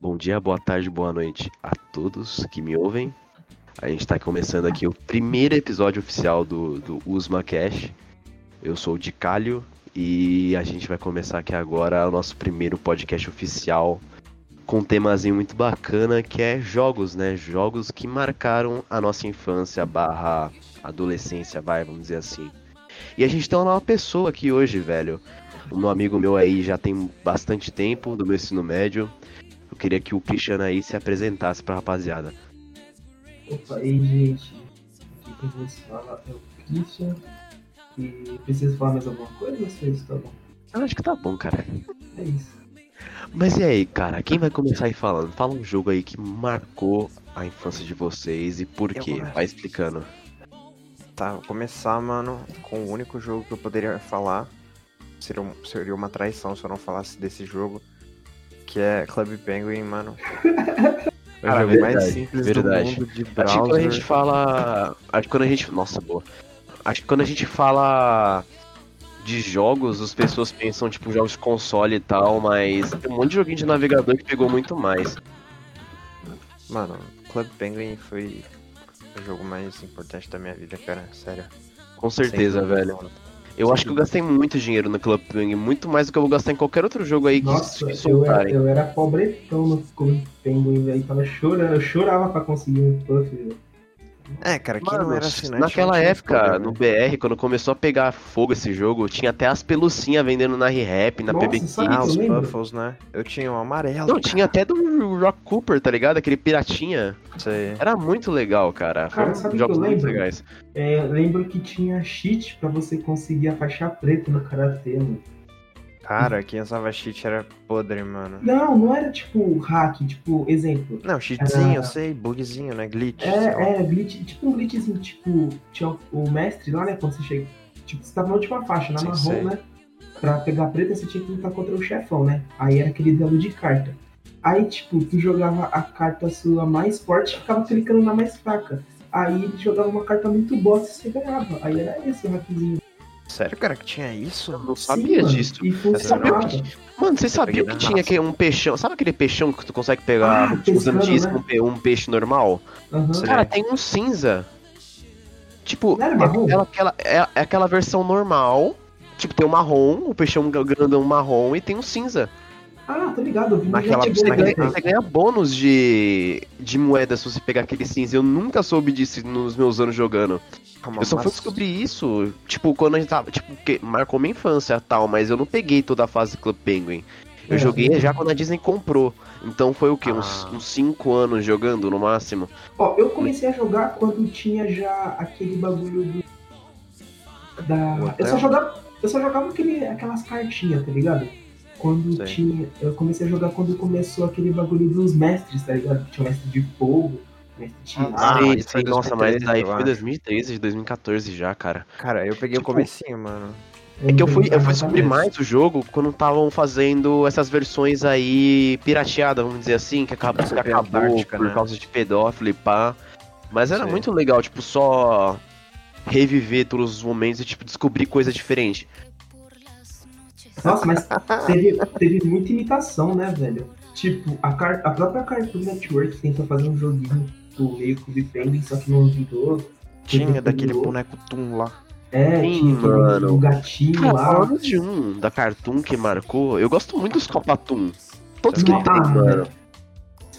Bom dia, boa tarde, boa noite a todos que me ouvem. A gente está começando aqui o primeiro episódio oficial do, do Usma Cash. Eu sou o Dicalho e a gente vai começar aqui agora o nosso primeiro podcast oficial com um temazinho muito bacana que é jogos, né? Jogos que marcaram a nossa infância barra adolescência, vai, vamos dizer assim. E a gente tem uma nova pessoa aqui hoje, velho. Um amigo meu aí já tem bastante tempo do meu ensino médio. Eu queria que o Cristiano aí se apresentasse pra rapaziada. Opa, aí gente, aqui quem vos fala é o Christian. E precisa falar mais alguma coisa ou se isso tá bom? Eu acho que tá bom, cara. É isso. Mas e aí, cara, quem vai começar aí falando? Fala um jogo aí que marcou a infância de vocês e por Eu quê? começo. Vai explicando. Tá, vou começar, mano, com o único jogo que eu poderia falar. Seria, um- seria uma traição se eu não falasse desse jogo. Que é Club Penguin, mano. O Cara, jogo mais verdade, simples verdade. do mundo de Acho que quando a browser. gente fala. Acho que quando a gente. Nossa, boa. Acho que quando a gente fala de jogos, as pessoas pensam, tipo, jogos de console e tal, mas tem um monte de joguinho de navegador que pegou muito mais. Mano, Club Penguin foi o jogo mais importante da minha vida, cara. Sério. Com certeza, velho. mano. Eu Sem acho que eu gastei muito dinheiro no Club Penguin, muito mais do que eu vou gastar em qualquer outro jogo aí que, Nossa, que eu era, eu era pobretão no Clube Penguin, velho. Tava chorando, eu chorava pra conseguir um puff, velho. É, cara, Mano, não era assinante. naquela época, no né? BR, quando começou a pegar fogo esse jogo, tinha até as pelucinhas vendendo na ReHap, na Nossa, PB Ah, que os? Puffles, né? Eu tinha um amarelo. Não, tinha até do Rock Cooper, tá ligado? Aquele piratinha. Sei. Era muito legal, cara. Cara, sabe o que jogos eu muito lembro? legais. É, lembro que tinha cheat pra você conseguir a faixa preta no Karatê, mano. Cara, quem usava cheat era podre, mano. Não, não era tipo hack, tipo, exemplo. Não, cheatzinho, Era- eu sei, bugzinho, né? Glitch. É, é, glitch, tipo um glitchzinho, tipo, tinha o- mestre lá, né, quando você chega, tipo, você tava na última faixa, na Sim, marrom, sei. né, pra pegar preta você tinha que lutar contra o chefão, né, aí era aquele duelo de carta. Aí, tipo, tu jogava a carta sua mais forte e ficava clicando na mais fraca. Aí ele jogava uma carta muito bosta e você ganhava. Aí era esse o hackzinho. Sério, cara, que tinha isso? Eu não Sim, sabia mano, disso. E funcionava. Mano, você sabia que tinha que um peixão? Sabe aquele peixão que tu consegue pegar Ah, usando disco, né? um, pe- um peixe normal? Sei. Cara, tem um cinza. Tipo, é aquela, aquela- é, é aquela versão normal. Tipo, tem o marrom, o peixão grandão marrom e tem um cinza. Ah, tô ligado, eu vi no Naquela- Você ganha, você ganha bônus de, de moeda se você pegar aquele cinza. Eu nunca soube disso nos meus anos jogando. Calma, Eu só fui mas- descobrir isso, tipo, quando a gente tava. Tipo, que marcou minha infância tal, mas eu não peguei toda a fase Club Penguin. Eu É, joguei sim. já quando a Disney comprou. Então foi o quê? Uns Ah. 5 anos jogando no máximo. Ó, eu comecei a jogar quando tinha já aquele bagulho do. Da. Eu só jogava. Eu só jogava aquele, aquelas cartinhas, tá ligado? Quando Sei. tinha. Eu comecei a jogar quando começou aquele bagulho dos mestres, tá ligado? Tinha o mestre de fogo, mestre de Ah, isso foi sei, nossa, mas 2013, daí foi acho. 2013, 2014 já, cara. Cara, eu peguei Tipo, o comecinho, mano. É que eu fui, eu fui descobrir mais o jogo quando estavam fazendo essas versões aí pirateadas, vamos dizer assim, que acabou, que acabou Antártica, por né? causa de pedófilo e pá. Mas era Sim. muito legal, tipo, só reviver todos os momentos e, tipo, descobrir coisa diferente. Nossa, mas teve, teve muita imitação, né, velho? Tipo, a, car- a própria Cartoon Network tentou fazer um joguinho do meio Clube Penguin, só que não virou. Tinha daquele virou. boneco Tum lá. É, Sim, tinha aquele mano. do gatinho Cara, lá. falando de um da Cartoon que marcou, eu gosto muito dos Copatum. Todos que tem, ah, mano.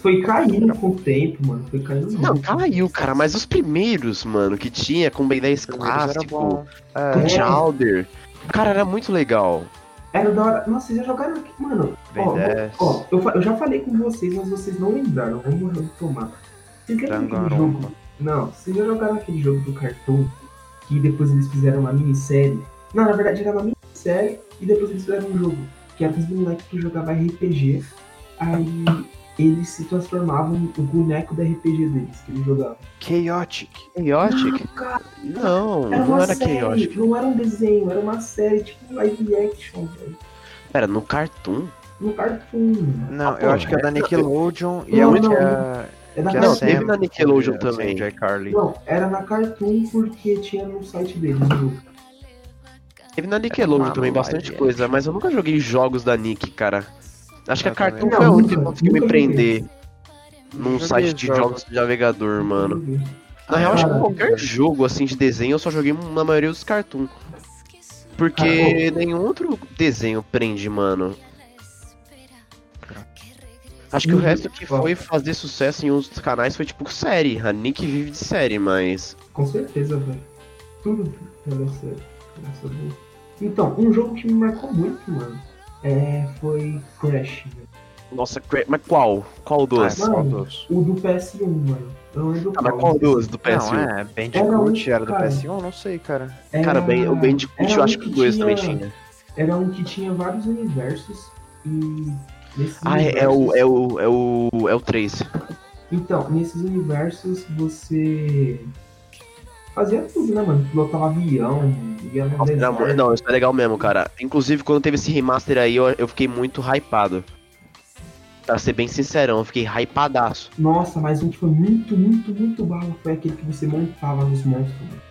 Foi caindo com o tempo, mano. Foi caindo Não, muito. caiu, cara, mas os primeiros, mano, que tinha com Ben 10 Primeiros era clássico, bom. com É, Chowder. Cara, era muito legal. Era da hora. Nossa, vocês já jogaram aqui, mano. Ó, 10. ó, eu, eu já falei com vocês, mas vocês não lembraram. Vamos retomar. Vocês lembram aquele jogo? Não, vocês já jogaram aquele jogo do Cartoon que depois eles fizeram uma minissérie? Não, na verdade era uma minissérie e depois eles fizeram um jogo. Que era dos moleques que jogavam RPG. Aí eles se transformavam no boneco da RPG deles, que eles jogavam. Chaotic. Chaotic? Não, cara, Não, era não era série, Chaotic. não era um desenho, era uma série, tipo live action, velho. Pera, no Cartoon? No Cartoon. Não, Ah, eu pô, acho que é da Nickelodeon e Não, é não, não. é, É que é Não, teve na Nickelodeon também. Sam, Carly. Não, era na Cartoon porque tinha no site deles. Teve na Nickelodeon Ah, também bastante coisa, mas eu nunca joguei jogos da Nick, cara. Acho que a Cartoon foi a única que conseguiu me prender num site de jogos. de navegador, mano. Na real, acho que qualquer jogo assim de desenho eu só joguei na maioria dos Cartoon. Porque nenhum outro desenho prende, mano. Acho que o Uhum. resto que foi fazer sucesso em outros canais foi tipo série. A Nick vive de série, mas. Com certeza, velho. Tudo ser bom. Então, um jogo que me marcou muito, mano, é, foi Crash. velho. Nossa, mas qual? Qual dos? Ah, Mano, qual dos? O do PS1, mano. Eu não lembro Ah, mas qual. dos do PS1? Não, é, Era Bandicoot um, era do cara. PS1? Não sei, cara. Era- Cara, bem, o Bandicoot era eu acho que o 2 também tinha. Era um que tinha vários universos e Ah, é, é o, universos- é o. É o. É o 3. Então, nesses universos você fazia tudo, né, mano? Pilotava avião, ia no deserto. não, isso é legal mesmo, cara. Inclusive, quando teve esse remaster aí, eu, eu fiquei muito hypado. Pra ser bem sincerão, eu fiquei hypadaço. Nossa, mas um que foi muito, muito, muito bala foi aquele que você montava nos monstros. mano.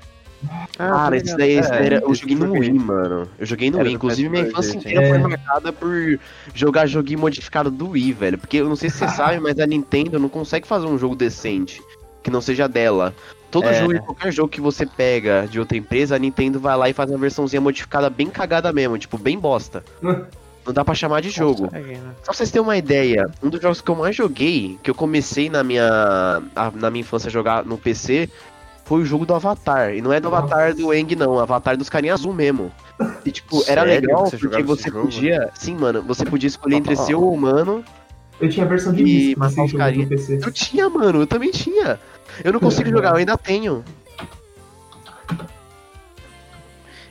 Cara, esse daí, esse daí era, eu joguei no. Wii, mano. Eu joguei no Wii. Inclusive, minha PS2 infância inteira é. foi marcada por jogar joguinho modificado do Wii, velho. Porque eu não sei se você sabe, mas a Nintendo não consegue fazer um jogo decente que não seja dela. Todo É. jogo, qualquer jogo que você pega de outra empresa, a Nintendo vai lá e faz uma versãozinha modificada bem cagada mesmo, tipo, bem bosta. Não dá pra chamar de jogo. Consegue, né? Só pra vocês terem uma ideia, um dos jogos que eu mais joguei, que eu comecei na minha, na minha infância a jogar no PC, foi o jogo do Avatar. E não é do Nossa. Avatar do Eng, não, o Avatar dos carinha azul mesmo. E tipo, era Sério legal que você porque você jogo? podia. Sim, mano, você podia escolher entre ser o humano. Eu tinha a versão de E matar os. Eu tinha, mano, eu também tinha. Eu não consigo jogar, eu ainda tenho.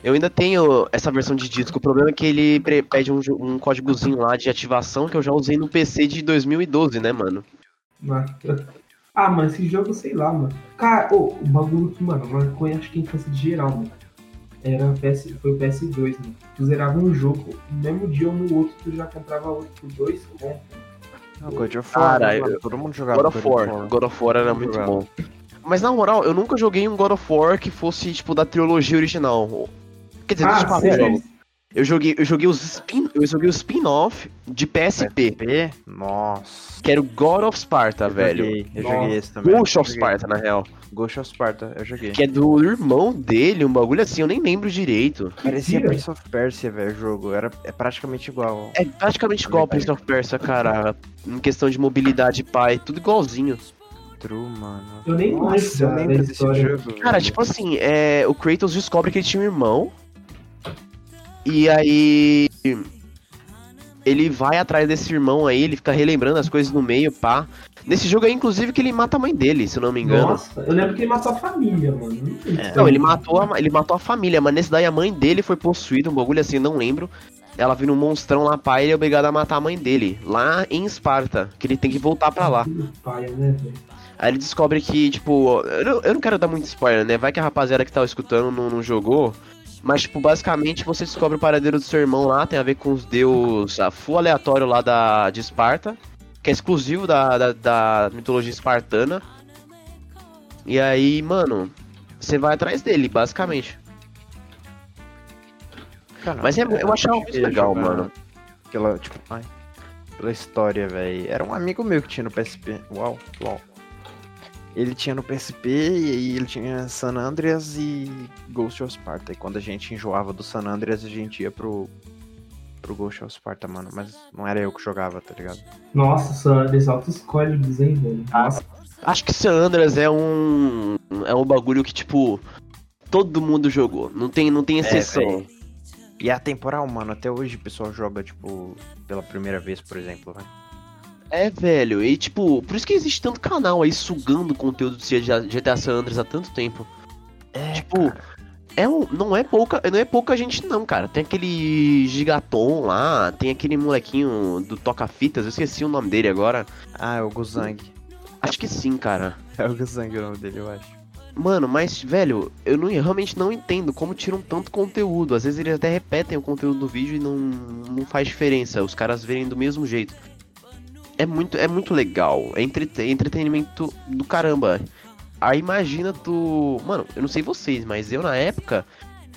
Eu ainda tenho essa versão de disco. O problema é que ele pede um, um códigozinho lá de ativação que eu já usei no PC de 2012, né, mano? Mas- Ah, mano, esse jogo, sei lá, mano. Cara, ô, o bagulho que, mano, marcou acho que a infância de geral, mano. Era PS, foi o PS2, mano. Tu zerava um jogo, no mesmo dia ou no outro, tu já comprava outro por dois contos. God of War, Cara, né, eu- todo mundo jogava God of War. God of War era muito jogava. bom. Mas na moral, eu nunca joguei um God of War que fosse, tipo, da trilogia original. Quer dizer, dos Ah, jogos. Eu joguei, eu joguei os spin, eu joguei o spin-off de PSP, PSP? Nossa. que era o God of Sparta, Eu velho. joguei, eu Nossa. joguei esse também. Ghost of. Sparta, na real. Ghost of Sparta, eu joguei. Que é do irmão dele, um bagulho assim, eu nem lembro direito. Parecia. Prince of Persia, velho, o jogo. Era, é praticamente igual. É praticamente igual ao Prince of Persia, cara. Em questão de mobilidade, pai, tudo igualzinho. True, mano. Eu nem Nossa, lembro eu lembro desse jogo. Cara, velho. tipo assim, é, o Kratos descobre que ele tinha um irmão. E aí. Ele vai atrás desse irmão aí, ele fica relembrando as coisas no meio, pá. Nesse jogo aí, inclusive, que ele mata a mãe dele, se eu não me engano. Nossa, eu lembro que ele matou a família, mano. É. Não, ele matou, a, ele matou a família, mas nesse daí a mãe dele foi possuída, um bagulho assim, não lembro. Ela vira um monstrão lá, pai, e ele é obrigado a matar a mãe dele, lá em Esparta, que ele tem que voltar pra lá. Né? Aí ele descobre que, tipo, eu não, eu não quero dar muito spoiler, né? Vai que a rapaziada que tava escutando não, não jogou. Mas, tipo, basicamente você descobre o paradeiro do seu irmão lá, tem a ver com os deus a full aleatório lá da, de Esparta, que é exclusivo da, da, da mitologia espartana. E aí, mano, você vai atrás dele, basicamente. Cara, Mas é- eu achava muito legal, mano. Pela, tipo, ai, pela história, velho. Era um amigo meu que tinha no PSP. Uau, uau. Ele tinha no PSP e aí ele tinha San Andreas e Ghost of Sparta. E quando a gente enjoava do San Andreas, a gente ia pro, pro Ghost of Sparta, mano. Mas não era eu que jogava, tá ligado? Nossa, Sanders, altos códigos, hein, velho? Nossa, Acho que San Andreas é um. É um bagulho que, tipo, todo mundo jogou. Não tem, não tem exceção. velho. E é atemporal, mano. Até hoje o pessoal joga, tipo, pela primeira vez, por exemplo, vai. É, velho, e tipo, por isso que existe tanto canal aí sugando conteúdo de GTA San Andreas há tanto tempo. É, Tipo, é um, não é pouca, não é pouca gente não, cara. Tem aquele Gigaton lá, tem aquele molequinho do toca-fitas, eu esqueci o nome dele agora. Ah, é o Guzang. Acho que sim, cara. É o Guzang o nome dele, eu acho. Mano, mas, velho, eu não, realmente não entendo como tiram tanto conteúdo. Às vezes eles até repetem o conteúdo do vídeo e não, não faz diferença. Os caras verem do mesmo jeito. É muito, é muito legal. É é entretenimento do caramba. Aí imagina tu. Mano, eu não sei vocês, mas eu na época.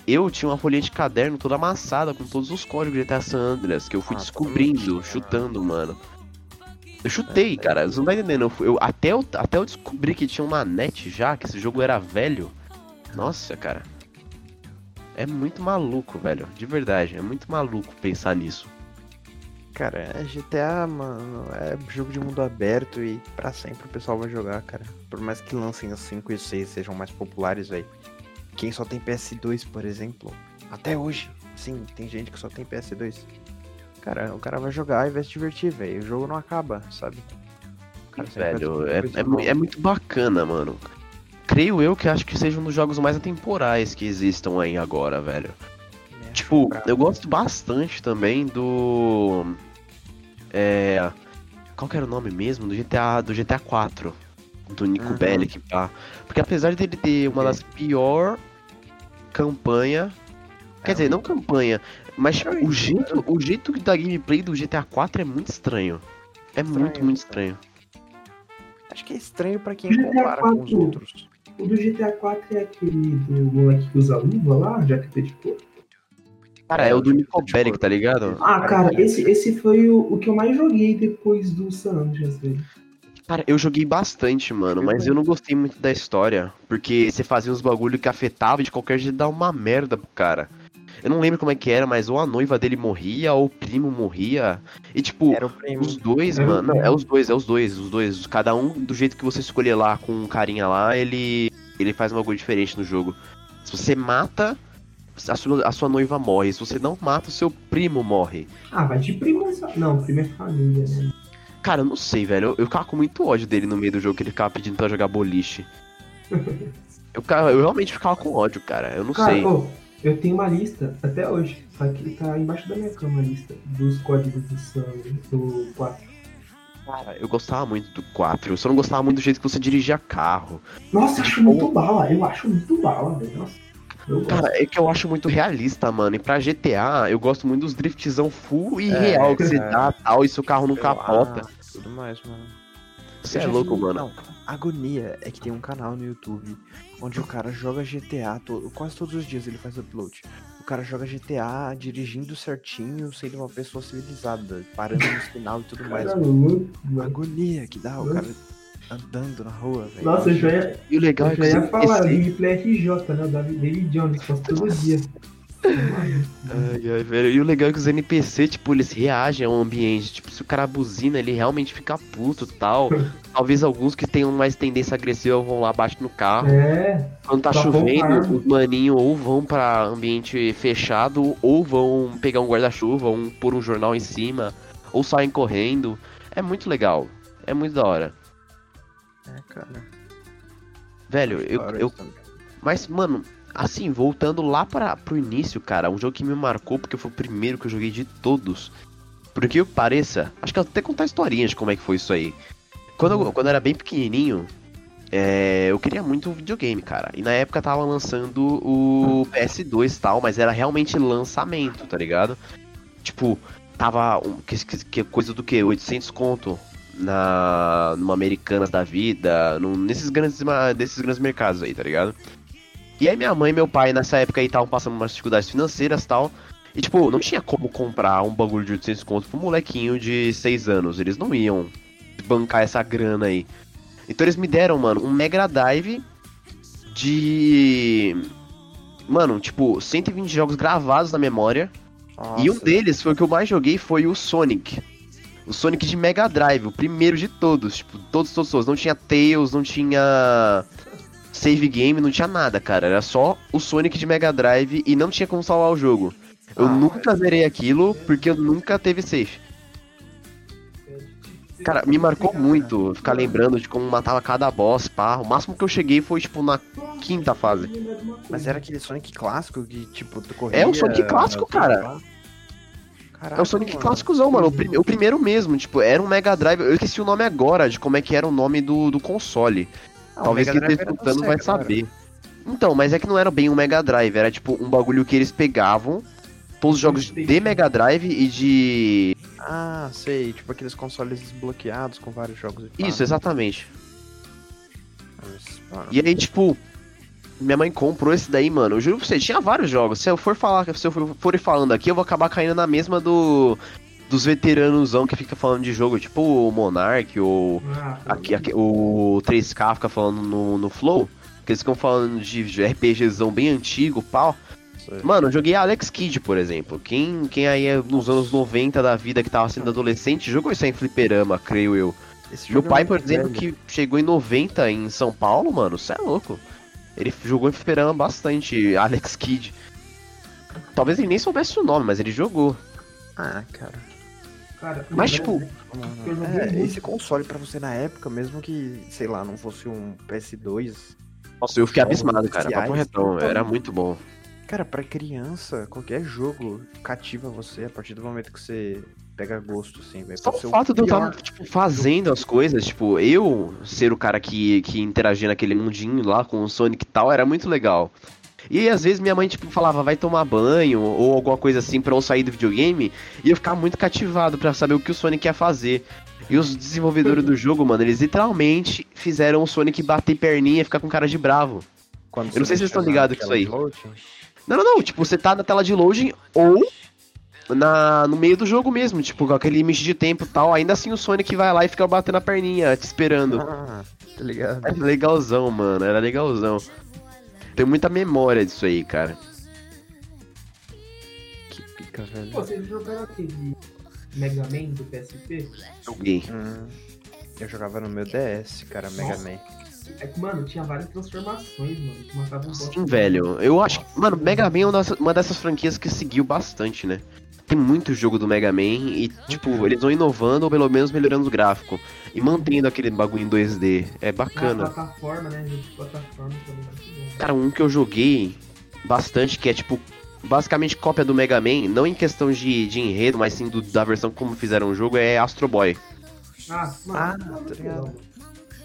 eu tinha uma folhinha de caderno toda amassada com todos os códigos de GTA San Andreas que eu fui Ah, descobrindo, chutando, mano. Eu chutei, É, cara, você não tá entendendo. Eu, eu- até, eu, até eu descobri que tinha uma net já, que esse jogo era velho. Nossa, cara. É muito maluco, velho. De verdade, é muito maluco pensar nisso. Cara, é GTA, mano, é jogo de mundo aberto e pra sempre o pessoal vai jogar, cara. Por mais que lancem os 5 e os 6 sejam mais populares, velho. Quem só tem PS2, por exemplo, até hoje, sim, tem gente que só tem PS2. Cara, o cara vai jogar e vai se divertir, velho. O jogo não acaba, sabe? O cara Velho, é, é, é muito bacana, mano. Creio eu que acho que seja um dos jogos mais atemporais que existam aí agora, velho. Acho Tipo, eu gosto bastante também do. É. Qual que era o nome mesmo? Do GTA, do GTA 4. Do Nico Uhum. Bellic, pá. Porque apesar dele ter uma das pior campanha. Quer É dizer, não campanha, mas É o jeito, o jeito da gameplay do GTA 4 é muito estranho. É muito, Estranho. muito estranho. Acho que é estranho pra quem GTA compara com os 4. outros. O do GTA 4 é aquele do moleque que usa luva lá, jaqueta de couro. Cara, é, o do Nico tipo, tá ligado? Ah, cara, esse, esse foi o, o que eu mais joguei depois do San Andreas, velho. Cara, eu joguei bastante, mano, mas eu não gostei muito da história. Porque você fazia uns bagulho que afetava e de qualquer jeito dava uma merda pro cara. Eu não lembro como é que era, mas ou a noiva dele morria, ou o primo morria. E tipo, os dois, Era mano. Não, é os dois, é os dois, os dois. Cada um do jeito que você escolher lá com um carinha lá, ele. ele faz um bagulho diferente no jogo. Se você mata, a sua, a sua noiva morre. Se você não mata, o seu primo morre. Ah, vai de primo essa. Não, primo é família, né? Cara, eu não sei, velho. Eu, eu ficava com muito ódio dele no meio do jogo, que ele ficava pedindo pra jogar boliche. Eu, eu realmente ficava com ódio, cara. Eu não Cara, sei. ô, eu tenho uma lista até hoje. Só que tá embaixo da minha cama a lista dos códigos do San do 4. Cara, eu gostava muito do 4. Eu só não gostava muito do jeito que você dirigia carro. Nossa, eu acho muito bala. Eu acho muito bala, velho. Nossa. Cara, é que eu acho muito realista, mano. E pra GTA, eu gosto muito dos driftzão full e É, real que você cara. dá tal, e seu carro não capota. ar, Tudo mais, mano. Você é louco, vi- mano. Não, agonia é que tem um canal no YouTube onde o cara joga GTA to- quase todos os dias ele faz upload. O cara joga GTA dirigindo certinho, sendo uma pessoa civilizada, parando no sinal e tudo mais. Mano. agonia que dá o cara andando na rua, velho. Nossa, eu já ia, E o legal eu é que já ia falar, esse- gameplay RJ, né? O David David Jones, faz todo dia. Ai, ai, velho. E o legal é que os NPC, tipo, eles reagem ao ambiente. Tipo, se o cara buzina, ele realmente fica puto e tal. Talvez alguns que tenham mais tendência agressiva vão lá, batem no carro. É, Quando tá com chovendo, os maninhos ou vão pra ambiente fechado, ou vão pegar um guarda-chuva, um pôr um jornal em cima, ou saem correndo. É muito legal. É muito da hora. É, cara. Velho, eu, eu também. Mas, mano, assim, voltando lá para pro início, cara, um jogo que me marcou porque foi o primeiro que eu joguei de todos. Por que eu pareça, acho que eu até contar historinhas de como é que foi isso aí. Quando eu, quando eu era bem pequenininho, é, eu queria muito um videogame, cara. E na época tava lançando o PS2 e tal, mas era realmente lançamento, tá ligado? Tipo, tava um, que, que- que coisa do que? 800 conto na numa Americanas da vida, num- nesses grandes desses grandes mercados aí, tá ligado? E aí minha mãe e meu pai nessa época aí estavam passando umas dificuldades financeiras e tal. E tipo, não tinha como comprar um bagulho de 800 conto pro molequinho de 6 anos. Eles não iam bancar essa grana aí. Então eles me deram, mano, um Mega Drive de. Mano, tipo, 120 jogos gravados na memória. E um Nossa, deles foi o que eu mais joguei foi o Sonic. O Sonic de Mega Drive, o primeiro de todos. Tipo, todos, todos, todos. Não tinha Tails, não tinha save game, não tinha nada, cara. Era só o Sonic de Mega Drive e não tinha como salvar o jogo. Eu Ah, nunca zerei aquilo porque eu nunca teve save. Cara, me marcou muito ficar lembrando de como matava cada boss, pá. O máximo que eu cheguei foi, tipo, na quinta fase. Mas era aquele Sonic clássico que, tipo, tu corria... É o Sonic clássico, cara. Lá? É Caraca, o Sonic mano. clássicozão, mano. O, pri- o primeiro mesmo, tipo, era um Mega Drive. Eu esqueci o nome agora de como é que era o nome do, do console. Ah, Talvez quem tá escutando vai saber. Então, mas é que não era bem um Mega Drive, era tipo um bagulho que eles pegavam todos os jogos de Mega Drive e de. Ah, sei, tipo aqueles consoles desbloqueados com vários jogos. Isso, exatamente. Mas, mano, E aí, tipo, minha mãe comprou esse daí, mano. Eu juro pra você, tinha vários jogos. Se eu for falar, se eu for, ir falando aqui, eu vou acabar caindo na mesma do. Dos veteranosão que fica falando de jogo, tipo o Monark ou Ah, aqui, aqui, o 3K fica falando no, no Flow. Que eles ficam falando de RPGzão bem antigo, pau. Mano, eu joguei Alex Kidd, por exemplo. Quem, quem aí é nos anos 90 da vida que tava sendo adolescente jogou isso aí em fliperama, creio eu. Esse Meu é pai, por exemplo, velho. que chegou em 90 em São Paulo, mano, cê é louco. Ele jogou em fliperama bastante, Alex Kidd. Talvez ele nem soubesse o nome, mas ele jogou. Ah, cara. Cara, Mas, tipo, verdade, Eu joguei É, esse console pra você na época, mesmo que, sei lá, não fosse um PS2. Nossa, eu fiquei abismado, cara. Papo retão, era muito bom. Cara, pra criança, qualquer jogo cativa você a partir do momento que você pega gosto, assim, velho. Só o fato de eu estar, tipo, fazendo as coisas, tipo, eu ser o cara que, que interagia naquele mundinho lá com o Sonic e tal, era muito legal. E às vezes minha mãe, tipo, falava, vai tomar banho, ou alguma coisa assim pra eu sair do videogame, e eu ficava muito cativado pra saber o que o Sonic ia fazer. E os desenvolvedores do jogo, mano, eles literalmente fizeram o Sonic bater perninha e ficar com cara de bravo. Quando Eu não sei se vocês estão ligados com isso loading. Não, não, não, tipo, você tá na tela de loading ou na, no meio do jogo mesmo, tipo, com aquele limite de tempo e tal, ainda assim o Sonic vai lá e fica batendo a perninha, te esperando. Ah, tá ligado? Era legalzão, mano, era legalzão. Tenho muita memória disso aí, cara. Que pica, velho. Pô, vocês jogaram aquele Mega Man do PSP? Joguei. Hum, eu jogava no meu DS, cara, Mega Nossa. Man. É que, mano, tinha várias transformações, mano. Que matavam um. Sim, velho. Eu acho que, mano, Mega Man é uma dessas franquias que seguiu bastante, né? Tem muito jogo do Mega Man e, tipo, eles vão inovando ou pelo menos melhorando o gráfico. E mantendo aquele bagulho em 2D. É Na bacana. plataforma, né? Jogo de plataforma também. bom. Cara, um que eu joguei bastante, que é tipo, basicamente cópia do Mega Man, não em questão de, de enredo, mas sim do- da versão como fizeram o jogo, é Astro Boy. Ah, mano, Ah, tá ligado. legal.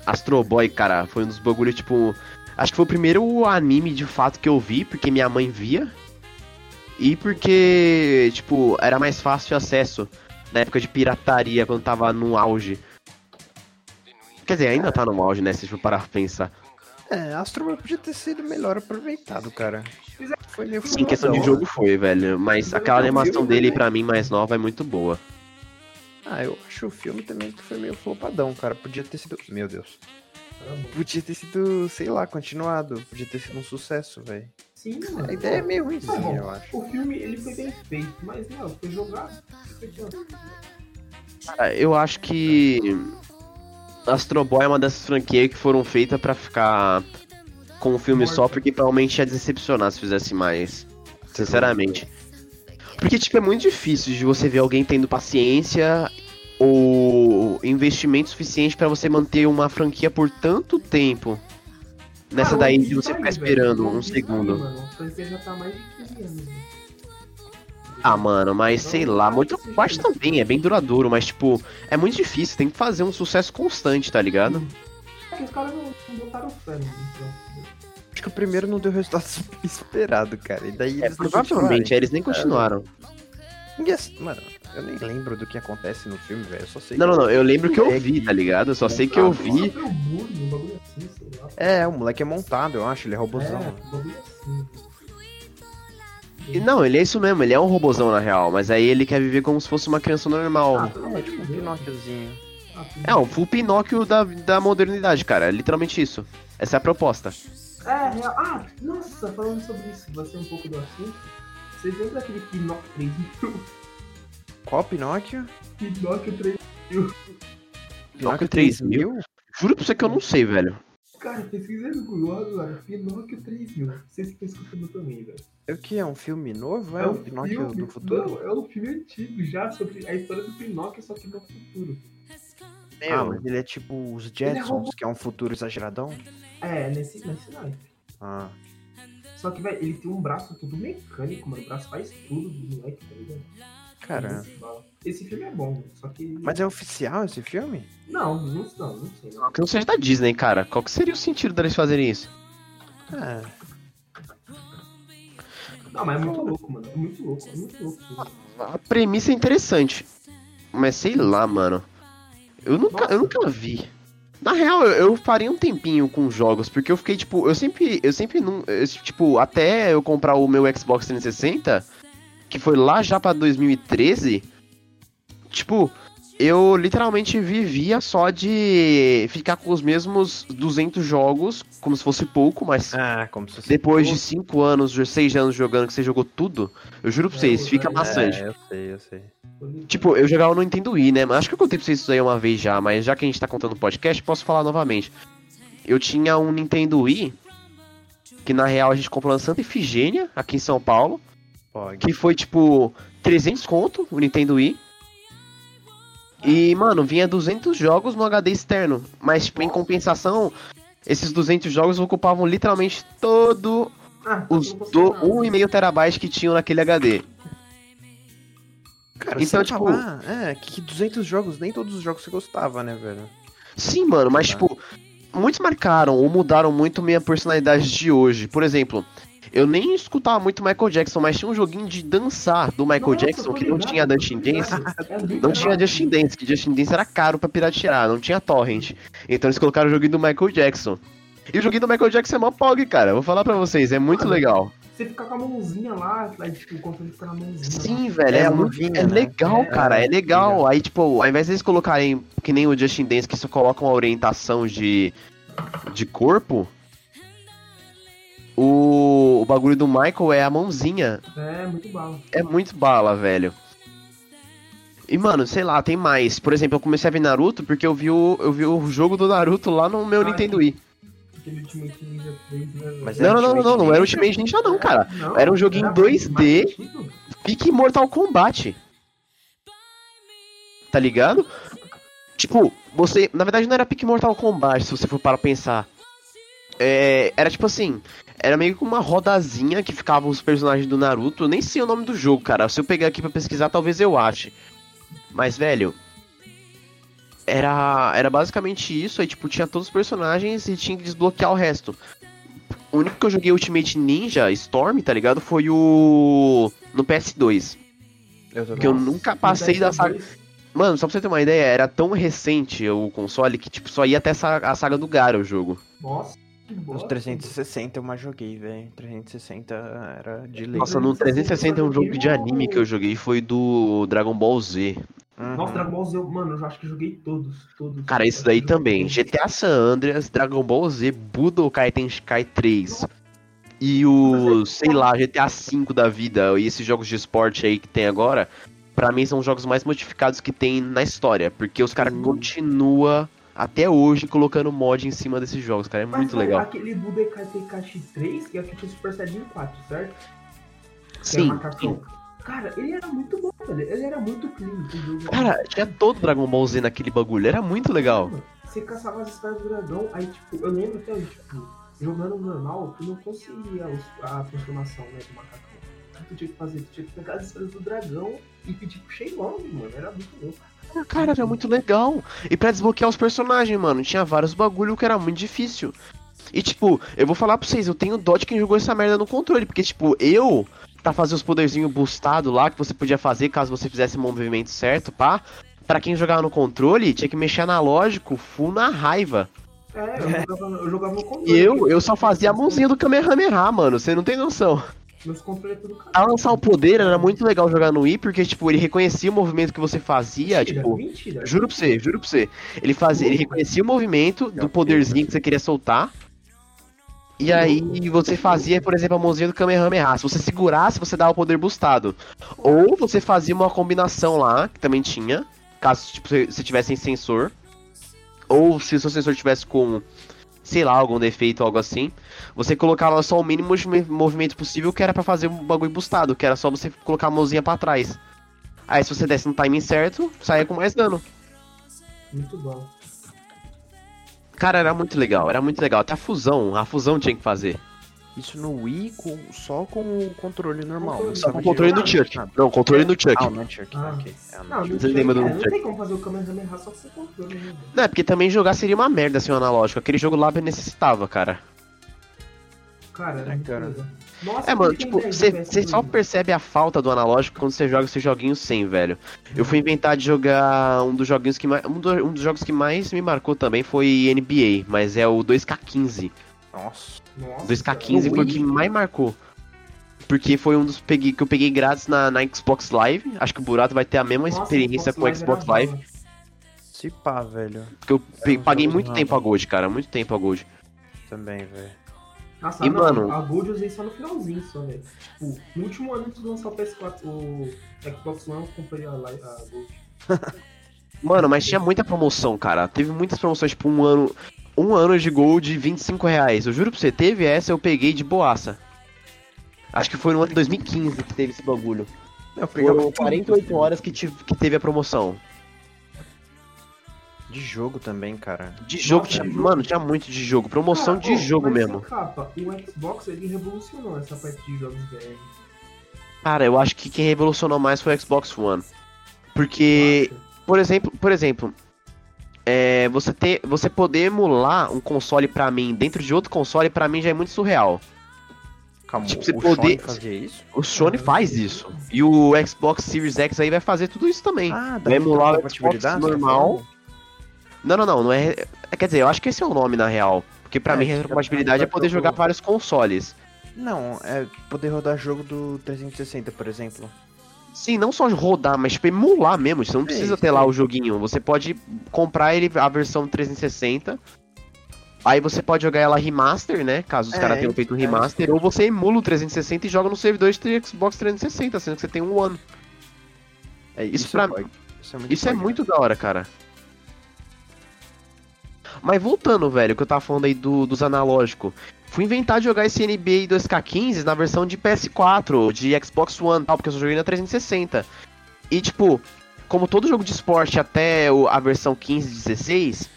Astro Boy, cara, foi um dos bagulhos, tipo. Acho que foi o primeiro anime de fato que eu vi, porque minha mãe via. E porque, tipo, era mais fácil acesso na época de pirataria, quando tava no auge. Quer dizer, ainda tá no auge, né? Se for parar pra pensar. É, Astro podia ter sido melhor aproveitado, cara. Foi meio Sim, questão de jogo foi, velho. Mas aquela animação dele, pra mim, mais nova, é muito boa. Ah, eu acho o filme também que foi meio flopadão, cara. Podia ter sido. Meu Deus. Podia ter sido, sei lá, continuado. Podia ter sido um sucesso, velho. Sim, mano. A ideia é meio Tá ruimzinha, bom. eu acho. O filme, ele foi bem feito, mas, não, foi jogado. Cara, eu acho que Astro Boy é uma dessas franquias que foram feitas pra ficar com um filme só, porque provavelmente ia decepcionar se fizesse mais. Sinceramente. Porque, tipo, é muito difícil de você ver alguém tendo paciência ou investimento suficiente pra você manter uma franquia por tanto tempo. Nessa Cara, daí de você ficar esperando um tá segundo. mano. Tá há mais de 15 anos. né? Ah, mano, mas Não, sei lá, muito isso. também, é bem duradouro, mas tipo, é muito difícil, tem que fazer um sucesso constante, tá ligado? É que os caras não, não botaram fé, né? Então, Acho que o primeiro não deu o resultado esperado, cara. E daí É, eles provavelmente, eles nem continuaram. Ninguém- Mano, eu nem lembro do que acontece no filme, velho. Eu só sei Não, não, que- não, eu lembro que eu vi, que- tá ligado? Eu só sei que eu vi. É, o moleque é montado, eu acho. Ele é É, robôzão. bagulho assim. E Não, ele é isso mesmo, ele é um robozão na real, mas aí ele quer viver como se fosse uma criança normal. Ah, amor É tipo um. Pinóquiozinho. É, um full Pinóquio da, da modernidade, cara. É literalmente isso. Essa é a proposta. É, real. Ah, nossa, falando sobre isso, vai ser um pouco do assunto. Vocês lembram daquele Pinóquio 3000? Qual Pinóquio? Pinóquio 3000. Pinóquio 3000? Juro pra você que eu não sei, velho. Cara, pesquisa no Google agora. Pinóquio 3000. Vocês estão escutando também, velho. É o que? É um filme novo? É, o Pinóquio filme- do futuro? Não, é um filme antigo já sobre a história do Pinóquio, só que no futuro. Ah, mas ele é tipo os Jetsons, robô. que é um futuro exageradão? É, nesse, nesse naipe. Ah. Só que, velho, ele tem um braço tudo mecânico, mano. O braço faz tudo do moleque, tá ligado? Cara. Esse filme é bom, só que. Mas é oficial esse filme? Não, não, não, não sei. Não. Que não seja da Disney, cara. Qual que seria o sentido deles fazerem isso? É. não, mas é muito louco, mano. É muito louco, é muito louco. A premissa é interessante. Mas sei lá, mano. Eu nunca, eu nunca vi. Na real, eu, eu faria um tempinho com jogos, porque eu fiquei, tipo, eu sempre, eu sempre não, eu, tipo, até eu comprar o meu Xbox 360, que foi lá já pra 2013, tipo, eu literalmente vivia só de ficar com os mesmos 200 jogos, como se fosse pouco, mas Ah, como se fosse. depois de 5 anos, 6 anos jogando, que você jogou tudo, eu juro pra vocês, É, fica é, bastante. É, eu sei, eu sei. Tipo, eu jogava no Nintendo Wii, né? Mas acho que eu contei pra vocês isso aí uma vez já, mas já que a gente tá contando o podcast, posso falar novamente. Eu tinha um Nintendo Wii, que na real a gente comprou na Santa Efigênia, aqui em São Paulo, Pode. que foi tipo 300 conto, o Nintendo Wii. E, mano, vinha 200 jogos no HD externo, mas tipo, em compensação, esses 200 jogos ocupavam literalmente todo Ah, os não custa do nada. 1,5 terabyte que tinham naquele HD. Cara, Então, tipo- falar, é, que 200 jogos, nem todos os jogos você gostava, né, velho? Sim, mano, mas Tá. tipo, muitos marcaram ou mudaram muito minha personalidade de hoje. Por exemplo, eu nem escutava muito Michael Jackson, mas tinha um joguinho de dançar do Michael Nossa, Jackson que não ligado, tinha ligado. Dance. É Não tinha Justin Dance, que Justin Dance era caro pra piratear, não tinha torrent. Então eles colocaram o joguinho do Michael Jackson. E o joguinho do Michael Jackson é mó pog, cara. Vou falar pra vocês, é muito Mano, legal. Você fica com a mãozinha lá, aí, tipo, o controle fica na mãozinha. Sim, lá. velho, é, É, a muito, luvinha, é né? legal, É, cara, é é, legal. Aí, tipo, ao invés deles colocarem, que nem o Justin Dance, que só colocam uma orientação de, de corpo, o, o bagulho do Michael é a mãozinha. É, muito bala. É muito bala, velho. E, mano, sei lá, tem mais. Por exemplo, eu comecei a ver Naruto porque eu vi o, eu vi o jogo do Naruto lá no meu Ah, Nintendo Wii. Aquele Ultimate Ninja 3, né? Mas Não, era não, não, não, não, não era o Ultimate Ninja não, cara. Não, Era um joguinho era 2D. mais antigo. Pique Mortal Kombat. Tá ligado? Tipo, você. Na verdade não era Pique Mortal Kombat, se você for para pensar. É, era tipo assim. Era meio que uma rodazinha que ficavam os personagens do Naruto. Eu nem sei o nome do jogo, cara. Se eu pegar aqui pra pesquisar, talvez eu ache. Mas, velho. Era, era basicamente isso. Aí, tipo, tinha todos os personagens e tinha que desbloquear o resto. O único que eu joguei Ultimate Ninja Storm, tá ligado? Foi o. No PS2. Eu Que eu nunca passei da saga. PS2, Mano, só pra você ter uma ideia, era tão recente o console que, tipo, só ia até a saga do Gara o jogo. Nossa, bosta. 360 eu mais joguei, velho. 360 era de lei. Nossa, no 360 é um jogo de anime que eu joguei, foi do Dragon Ball Z. Uhum. Nossa, Dragon Ball Z, eu- mano, eu já acho que joguei todos, todos. Cara, isso daí também. GTA San Andreas, Dragon Ball Z, Budokai Tenkaichi 3. E o, sei lá, GTA V da vida, e esses jogos de esporte aí que tem agora, pra mim são os jogos mais modificados que tem na história. Porque os caras Hum. continuam até hoje colocando mod em cima desses jogos, cara. É Mas muito legal. aquele Budokai Tenkaichi 3, que é o que tinha Super Saiyajin 4, certo? Sim, macacão. Cara, ele era muito bom, velho. Ele era muito clean. Cara, tinha todo Dragon Ball Z naquele bagulho, era muito legal. Você caçava as esferas do dragão, aí, tipo, eu lembro até tipo, jogando normal, tu não conseguia a transformação, né, do macacão. O que tu tinha que fazer? Tu tinha que pegar as esferas do dragão e pedir pro Shenlong, mano. Era muito louco. Cara, era muito legal. E pra desbloquear os personagens, mano, tinha vários bagulho que era muito difícil. E tipo, eu vou falar pra vocês, eu tenho dó de quem jogou essa merda no controle, porque tipo, eu pra fazer os poderzinhos boostados lá que você podia fazer caso você fizesse o movimento certo, pá. Pra quem jogava no controle, tinha que mexer analógico full na raiva. É, eu jogava, eu jogava no controle. Eu, eu só fazia a mãozinha do Kamehameha, mano, você não tem noção. É tudo. Pra lançar o poder era muito legal jogar no Wii, porque tipo, ele reconhecia o movimento que você fazia, Mentira, tipo, mentira. Juro pra você, juro pra você. Ele fazia, ele reconhecia o movimento do poderzinho que você queria soltar. E aí você fazia, por exemplo, a mãozinha do Kamehameha. Se você segurasse, você dava o poder boostado. Ou você fazia uma combinação lá, que também tinha, caso tipo, você, você tivesse em sensor. Ou se o seu sensor tivesse com, sei lá, algum defeito ou algo assim. Você colocava só o mínimo movimento possível, que era pra fazer um bagulho boostado, que era só você colocar a mãozinha pra trás. Aí se você desse no timing certo, saia com mais dano. Muito bom. Cara, era muito legal, era muito legal. Até a fusão, a fusão tinha que fazer. Isso no Wii com, só com o controle normal. Controle. Só com o controle do. Chuck. Não, controle do Chuck. Ah, o Nunchuck, Ah. ok. É, Não, tinha- lembra do é, não Chuck? tem como fazer o Kamehameha só com esse controle, né? Não, é porque também jogar seria uma merda sem o analógico. Aquele jogo lá necessitava, cara. Cara, era É, cara. Nossa, É, mano, tipo, 10 você no só PS2. percebe a falta do analógico quando você joga esses joguinhos sem, velho. Eu fui inventar de jogar um dos joguinhos que mais. Um, do- um dos jogos que mais me marcou também foi NBA, mas é o 2K15. Nossa. Nossa, 2K15 cara. foi o que mais marcou. Porque foi um dos peguei, que eu peguei grátis na, na Xbox Live. Acho que o Burato vai ter a mesma Nossa, experiência com o Xbox era Live. bala. Se pá, velho. Porque eu um paguei muito tempo a. Gold, cara. Muito tempo a Gold. Também, velho. Nossa, E, não, mano- a Gold eu usei só no finalzinho, só, velho. Tipo, no último ano antes de lançar o PS4, o Xbox One, eu comprei a, a Gold. Mano, mas tinha muita promoção, cara. Teve muitas promoções, tipo, um ano. Um ano de Gold de 25 reais. Eu juro pra você, teve essa, eu peguei de boaça. Acho que foi no ano de 2015 que teve esse bagulho. Foram 48 horas que, tive, que teve a promoção. De jogo também, cara. De jogo, Nossa, tinha, jogo. mano, tinha muito de jogo. Promoção Cara, de jogo mesmo. Capa, o Xbox ele revolucionou essa parte de jogos velhos. Cara, eu acho que quem revolucionou mais foi o Xbox One. Porque, por exemplo, por exemplo, é, você ter, você poder emular um console pra mim dentro de outro console pra mim já é muito surreal. Calma, Tipo, você o poder- Sony fazia isso? O Sony faz isso. E o Xbox Series X aí vai fazer tudo isso também. Ah, Vai emular o Xbox normal. Não, não, não, não é. é, Quer dizer, eu acho que esse é o nome na real. Porque pra É, mim, retrocompatibilidade é tá- poder jogar vários consoles. Não, é poder rodar jogo do 360, por exemplo. Sim, não só rodar, mas tipo, emular mesmo. Você não precisa isso ter lá o joguinho. Você pode comprar ele, a versão 360. Aí você pode jogar ela remaster, né? Caso os É, caras tenham feito um é, remaster. ou você emula o 360 e joga no servidor de Xbox 360, sendo que você tem um One. É, Isso pra- pode. Isso é muito, Isso é muito da hora, cara. Mas voltando, velho, que eu tava falando aí do, dos analógicos. Fui inventar de jogar esse NBA 2K15 na versão de PS4, de Xbox One tal, porque eu só joguei na 360. E, tipo, como todo jogo de esporte até a versão 15 e 16,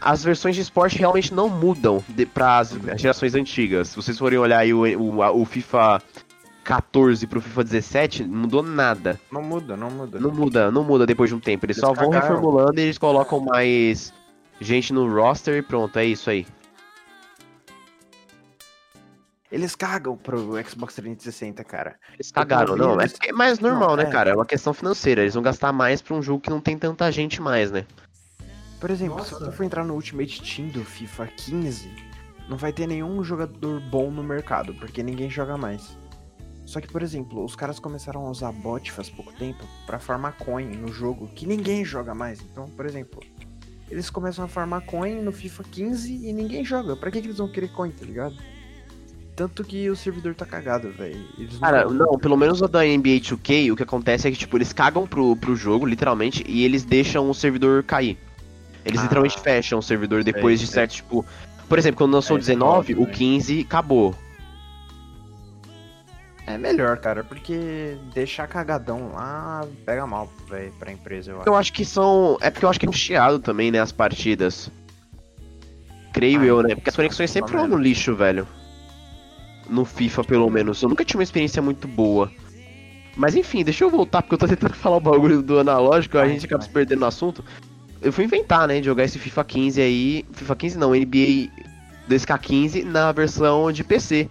as versões de esporte realmente não mudam para as gerações antigas. Se vocês forem olhar aí o, o, o FIFA 14 pro FIFA 17, não mudou nada. Não muda, não muda. Não muda, não muda depois de um tempo. Eles, Eles só vão cagaram. reformulando e eles colocam mais gente no roster e pronto, é isso aí. Eles cagam pro Xbox 360, cara. Eles cagaram, não. É, eles- é mais normal, Não, né, é. cara? É uma questão financeira. Eles vão gastar mais pra um jogo que não tem tanta gente mais, né? Por exemplo, Nossa. se você for entrar no Ultimate Team do FIFA 15, não vai ter nenhum jogador bom no mercado, porque ninguém joga mais. Só que, por exemplo, os caras começaram a usar bot faz pouco tempo pra farmar coin no jogo, que ninguém joga mais. Então, por exemplo, eles começam a farmar coin no FIFA 15 e ninguém joga. Pra que, que eles vão querer coin, tá ligado? Tanto que o servidor tá cagado, velho. Cara, não, pelo menos o da NBA 2K, o que acontece é que, tipo, eles cagam pro, pro jogo, literalmente, e eles deixam o servidor cair. Eles Ah. literalmente fecham o servidor depois de sei. certo, tipo. Por exemplo, quando lançou o É, isso é 19, óbvio, o né? 15 acabou. É melhor, cara, porque deixar cagadão lá pega mal, velho, pra empresa, eu acho. Eu acho que são. É porque eu acho que é chiado também, né? As partidas. Creio Ah, eu, né? Porque as conexões sempre foram no lixo, velho. No FIFA, pelo menos. Eu nunca tive uma experiência muito boa. Mas enfim, deixa eu voltar, porque eu tô tentando falar o bagulho do analógico, a gente acaba se perdendo no assunto. Eu fui inventar, né? De jogar esse FIFA 15 aí. FIFA 15 não, NBA 2K15 na versão de PC.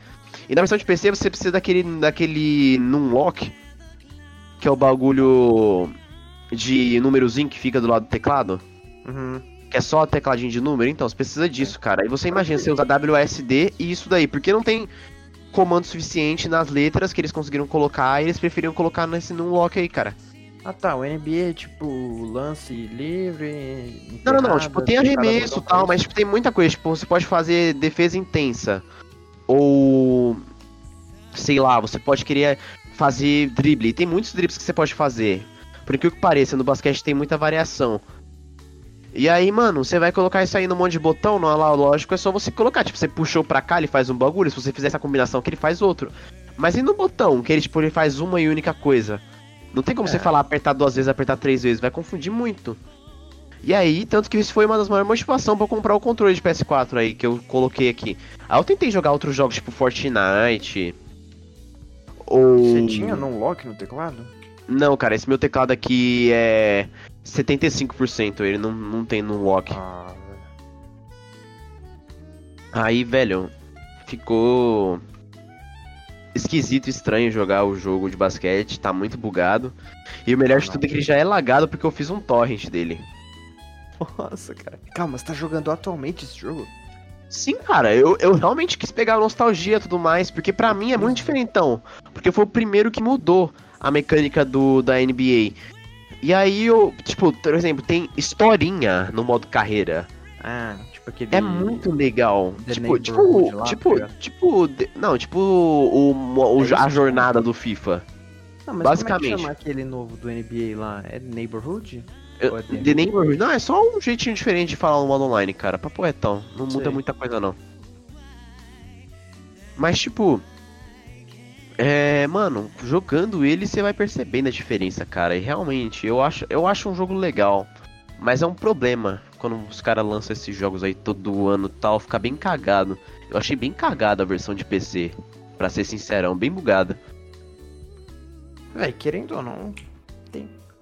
E na versão de PC você precisa daquele. daquele Numlock, que é o bagulho de númerozinho que fica do lado do teclado. Uhum. Que é só tecladinho de número, então você precisa disso, cara. E você imagina, você usa WSD e isso daí, porque não tem comando suficiente nas letras que eles conseguiram colocar e eles preferiam colocar nesse Numlock aí, cara. Ah tá, o NBA é tipo lance livre. Não, não, não, tipo, tem cada arremesso e tal, mas tipo, tem muita coisa, tipo, você pode fazer defesa intensa. Ou. Sei lá, você pode querer fazer drible. E tem muitos dribles que você pode fazer. Por incrível que pareça, no basquete tem muita variação. E aí, mano, você vai colocar isso aí no monte de botão, no lógico, é só você colocar. Tipo, você puxou pra cá, ele faz um bagulho. Se você fizer essa combinação aqui, ele faz outro. Mas e no botão, que ele, tipo, ele faz uma e única coisa? Não tem como É. você falar apertar duas vezes, apertar três vezes, vai confundir muito. E aí, tanto que isso foi uma das maiores motivações pra eu comprar o controle de PS4 aí, que eu coloquei aqui. Aí eu tentei jogar outros jogos, tipo Fortnite. Ou. Você tinha num lock no teclado? Não, cara, esse meu teclado aqui é 75%, ele não, não tem no lock. Ah. Aí, velho, ficou esquisito e estranho jogar o jogo de basquete, tá muito bugado. E o melhor de tudo é que ele já é lagado porque eu fiz um torrent dele. Nossa, cara. Calma, você tá jogando atualmente esse jogo? Sim, cara, eu, eu realmente quis pegar a nostalgia e tudo mais, porque pra mim é muito diferentão. Porque foi o primeiro que mudou a mecânica do, da NBA. E aí eu, tipo, por exemplo, tem historinha no modo carreira. Ah, tipo aquele. É muito legal. The Tipo, tipo, lá, tipo, tá tipo, de- não, tipo o, o- É a jornada do FIFA. Não, mas basicamente. Como é que chama aquele novo do NBA lá? É Neighborhood? Eu- The Neighborhood, não, é só um jeitinho diferente de falar no modo online, cara. Papo retão, não muda Sei. muita coisa não. Mas tipo, é, mano, jogando ele você vai percebendo a diferença, cara. E realmente, eu acho, eu acho um jogo legal, mas é um problema quando os caras lançam esses jogos aí todo ano, e tal, fica bem cagado. Eu achei bem cagada a versão de PC, pra ser sincerão, bem bugada. Véi, querendo ou não,